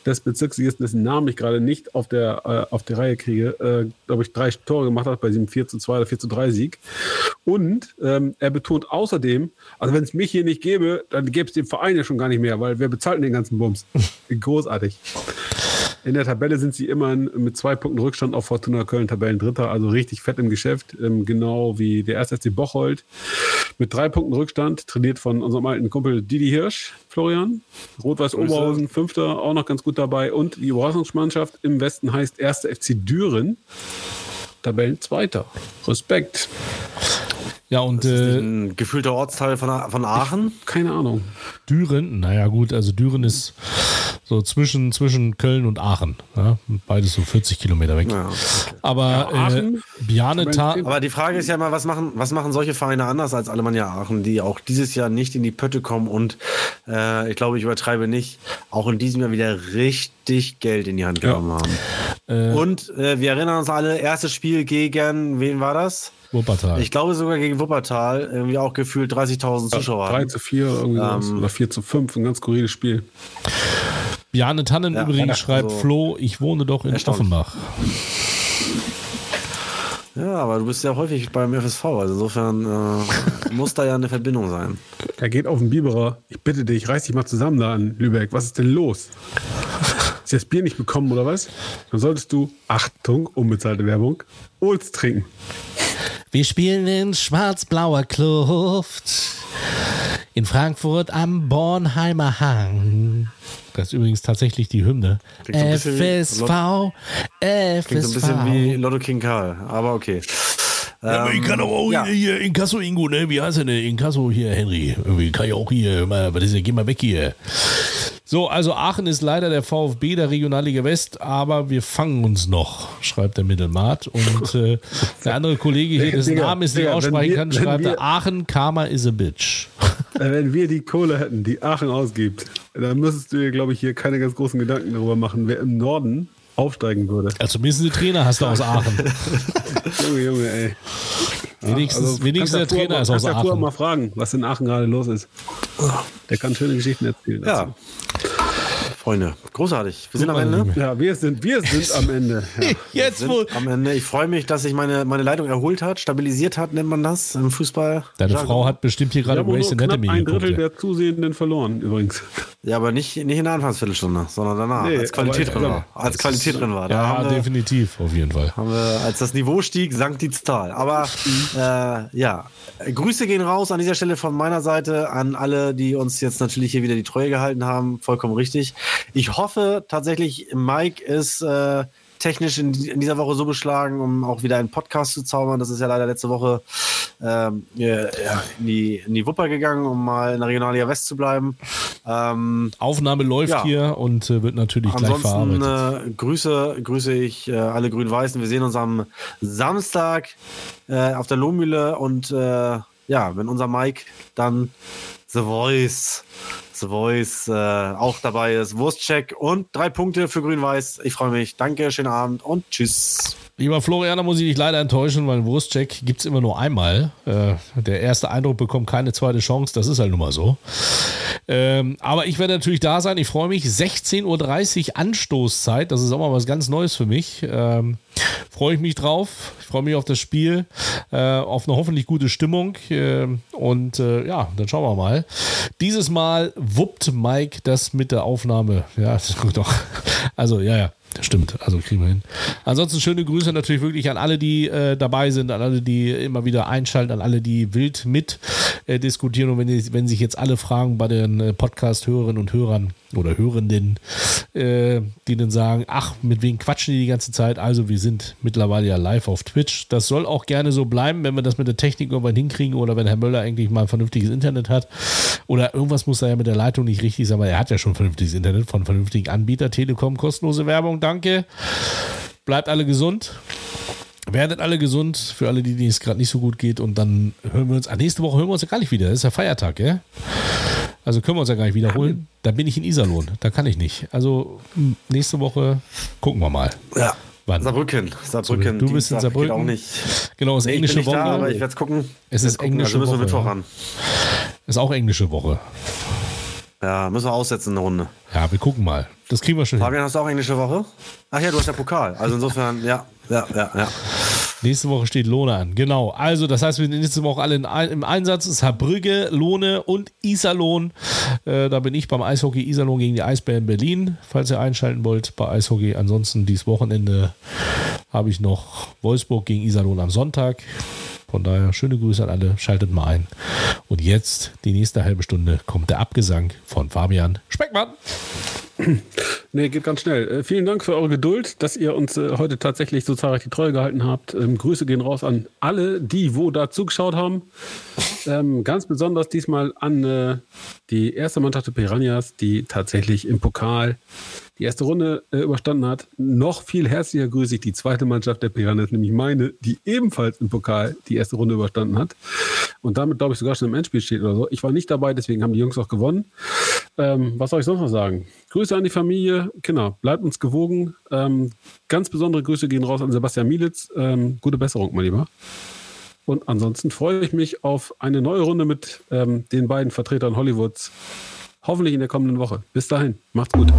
des Bezirksligisten, dessen Namen ich gerade nicht auf der, äh, auf die Reihe kriege, äh, glaube ich, drei Tore gemacht hat bei diesem 4 zu 2 oder 4 zu 3 Sieg. Und ähm, er betont außerdem, also wenn es mich hier nicht gäbe, dann gäbe es den Verein ja schon gar nicht mehr, weil wer bezahlt denn den ganzen Bums? Großartig. In der Tabelle sind sie immerhin mit zwei Punkten Rückstand auf Fortuna Köln Tabellendritter, also richtig fett im Geschäft, ähm, genau wie der 1. SC Bocholt. Mit drei Punkten Rückstand, trainiert von unserem alten Kumpel Didi Hirsch, Florian. Rot-Weiß Oberhausen, Fünfter, auch noch ganz gut dabei. Und die Überraschungsmannschaft im Westen heißt 1. FC Düren. Tabellenzweiter. Respekt. Ja, und Ist äh, ein gefühlter Ortsteil von, von Aachen. Keine Ahnung. Düren, naja gut, also Düren ist so zwischen, zwischen Köln und Aachen. Ja? Beides so 40 Kilometer weg. Ja. Aber Ja, äh, Aachen, Ta Aber die Frage ist ja mal, was machen, was machen solche Vereine anders als Alemannia Aachen, die auch dieses Jahr nicht in die Pötte kommen und äh, ich glaube, ich übertreibe nicht, auch in diesem Jahr wieder richtig Geld in die Hand genommen haben. und äh, wir erinnern uns alle, erstes Spiel gegen, wen war das? Wuppertal. Ich glaube sogar gegen Wuppertal, irgendwie auch gefühlt 30.000 Zuschauer. 3 hatten. zu 4 irgendwie. Ähm, oder 4 zu 5, ein ganz skurriles Spiel. Bjarne Tannen Ja, übrigens ja, schreibt, also- Flo, ich wohne doch in Erstaunlich. Offenbach. Ja, aber du bist ja häufig beim FSV, also insofern äh, muss da ja eine Verbindung sein. Er geht auf den Biberer. Ich bitte dich, reiß dich mal zusammen da an, Lübeck. Was ist denn los? Hast du das Bier nicht bekommen oder was? Dann solltest du, Achtung, unbezahlte Werbung, Olds trinken. Wir spielen in schwarz-blauer Kluft in Frankfurt am Bornheimer Hang. Das ist übrigens tatsächlich die Hymne. Klingt so ein bisschen wie- FSV, Klingt so ein bisschen wie FSV. Lotto King Karl, aber okay. Ja, aber ich kann aber auch ja. hier, hier Inkasso Ingo, ne? Wie heißt der denn? Inkasso hier, Henry. Irgendwie kann ich auch hier, mal, was ist denn? Geh mal weg hier. So, also Aachen ist leider der VfB der Regionalliga West, aber wir fangen uns noch, schreibt der Mittelmaat. Und äh, der andere Kollege hier, dessen Digga, Namen es nicht aussprechen wir- kann, schreibt wir- Aachen, Karma is a bitch. Äh, Wenn wir die Kohle hätten, die Aachen ausgibt, dann müsstest du dir, glaube ich, hier keine ganz großen Gedanken darüber machen, wer im Norden aufsteigen würde. Also zumindest einen Trainer hast du aus Aachen. Junge, Junge, ey. Wenigstens, Also, wenigstens der ja Trainer ist vorher- aus ja Aachen. mal fragen, was in Aachen gerade los ist. Der kann schöne Geschichten erzählen. dazu. Freunde, großartig. Wir sind am Ende. Ja, wir sind, wir sind am Ende. Ja. Jetzt wohl. am Ende. Ich freue mich, dass sich meine, meine Leitung erholt hat, stabilisiert hat, nennt man das im Fußball. Deine Jargon. Frau hat bestimmt hier gerade Grace knapp Anatomy ein geguckt. Drittel ja. der Zusehenden verloren, übrigens. Ja, aber nicht, nicht in der Anfangsviertelstunde, sondern danach, Nee, als Qualität aber- drin war. Als Qualität drin war. Da Ja, haben wir, definitiv, auf jeden Fall. haben wir, als das Niveau stieg, sank die Zahl. Aber äh, ja, Grüße gehen raus an dieser Stelle von meiner Seite an alle, die uns jetzt natürlich hier wieder die Treue gehalten haben. Vollkommen richtig. Ich hoffe tatsächlich, Mike ist äh, technisch in, in dieser Woche so beschlagen, um auch wieder einen Podcast zu zaubern. Das ist ja leider letzte Woche ähm, ja, in, die, in die Wupper gegangen, um mal in der Regionalliga West zu bleiben. Ähm, Aufnahme läuft Ja. hier und äh, wird natürlich gleich Ansonsten verarbeitet. äh, grüße, grüße ich äh, alle Grün-Weißen. Wir sehen uns am Samstag äh, auf der Lohmühle und äh, ja, wenn unser Mike dann The Voice, The Voice äh, auch dabei ist, Wurstcheck und drei Punkte für Grün-Weiß. Ich freue mich. Danke, schönen Abend und tschüss. Lieber Florian, da muss ich dich leider enttäuschen, weil Wurstcheck gibt es immer nur einmal. Äh, der erste Eindruck bekommt keine zweite Chance, das ist halt nun mal so. Ähm, aber ich werde natürlich da sein, ich freue mich. 16.30 Uhr Anstoßzeit, das ist auch mal was ganz Neues für mich. Ähm, freue ich mich drauf. Ich freue mich auf das Spiel, äh, auf eine hoffentlich gute Stimmung. ähm, und äh, ja, dann schauen wir mal. Dieses Mal wuppt Mike das mit der Aufnahme. Ja, das ist gut doch. Also, ja, ja. Stimmt, also kriegen wir hin. Ansonsten schöne Grüße natürlich wirklich an alle, die äh, dabei sind, an alle, die immer wieder einschalten, an alle, die wild mit äh, diskutieren. Und wenn, wenn sich jetzt alle fragen bei den äh, Podcast-Hörerinnen und Hörern oder Hörenden, äh, die dann sagen, ach, mit wem quatschen die die ganze Zeit? Also wir sind mittlerweile ja live auf Twitch. Das soll auch gerne so bleiben, wenn wir das mit der Technik irgendwann hinkriegen oder wenn Herr Möller eigentlich mal ein vernünftiges Internet hat. Oder irgendwas muss da ja mit der Leitung nicht richtig sein, aber er hat ja schon vernünftiges Internet von vernünftigen Anbieter. Telekom, kostenlose Werbung, danke. Bleibt alle gesund. Werdet alle gesund, für alle, die, die es gerade nicht so gut geht. Und dann hören wir uns, ah, nächste Woche hören wir uns ja gar nicht wieder. Das ist ja Feiertag, gell? Also können wir uns ja gar nicht wiederholen. Da bin ich in Iserlohn. Da kann ich nicht. Also nächste Woche gucken wir mal. Ja. Wann? Saarbrücken. Saarbrücken. Du bist in Dienstag Saarbrücken. Geht auch nicht. Genau, ist Nee, ich bin englische nicht Woche. da, aber ich werde es gucken. Es ist Gucken, englische also müssen wir Woche, Mittwoch ja. ran. ist auch englische Woche. Ja, müssen wir aussetzen eine Runde. Ja, wir gucken mal. Das kriegen wir schon hin. Fabian, hast du auch englische Woche? Ach ja, du hast ja Pokal. Also insofern, ja, ja, ja, ja. Nächste Woche steht Lohne an. Genau. Also, das heißt, wir sind nächste Woche alle in, im Einsatz. Saarbrücke, Lohne und Iserlohn. Äh, da bin ich beim Eishockey Iserlohn gegen die Eisbären Berlin, falls ihr einschalten wollt bei Eishockey. Ansonsten dieses Wochenende habe ich noch Wolfsburg gegen Iserlohn am Sonntag. Von daher schöne Grüße an alle, schaltet mal ein. Und jetzt, die nächste halbe Stunde, kommt der Abgesang von Fabian Speckmann. Nee, geht ganz schnell. Äh, vielen Dank für eure Geduld, dass ihr uns äh, heute tatsächlich so zahlreich die Treue gehalten habt. Ähm, Grüße gehen raus an alle, die wo da zugeschaut haben. Ähm, ganz besonders diesmal an äh, die erste Mannschaft der Piranhas, die tatsächlich im Pokal die erste Runde äh, überstanden hat. Noch viel herzlicher grüße ich die zweite Mannschaft der Piranhas, nämlich meine, die ebenfalls im Pokal die erste Runde überstanden hat. Und damit, glaube ich, sogar schon im Endspiel steht oder so. Ich war nicht dabei, deswegen haben die Jungs auch gewonnen. Ähm, was soll ich sonst noch sagen? Grüße an die Familie, Kinder, bleibt uns gewogen. Ähm, ganz besondere Grüße gehen raus an Sebastian Mielitz. Ähm, gute Besserung, mein Lieber. Und ansonsten freue ich mich auf eine neue Runde mit ähm, den beiden Vertretern Hollywoods. Hoffentlich in der kommenden Woche. Bis dahin, macht's gut.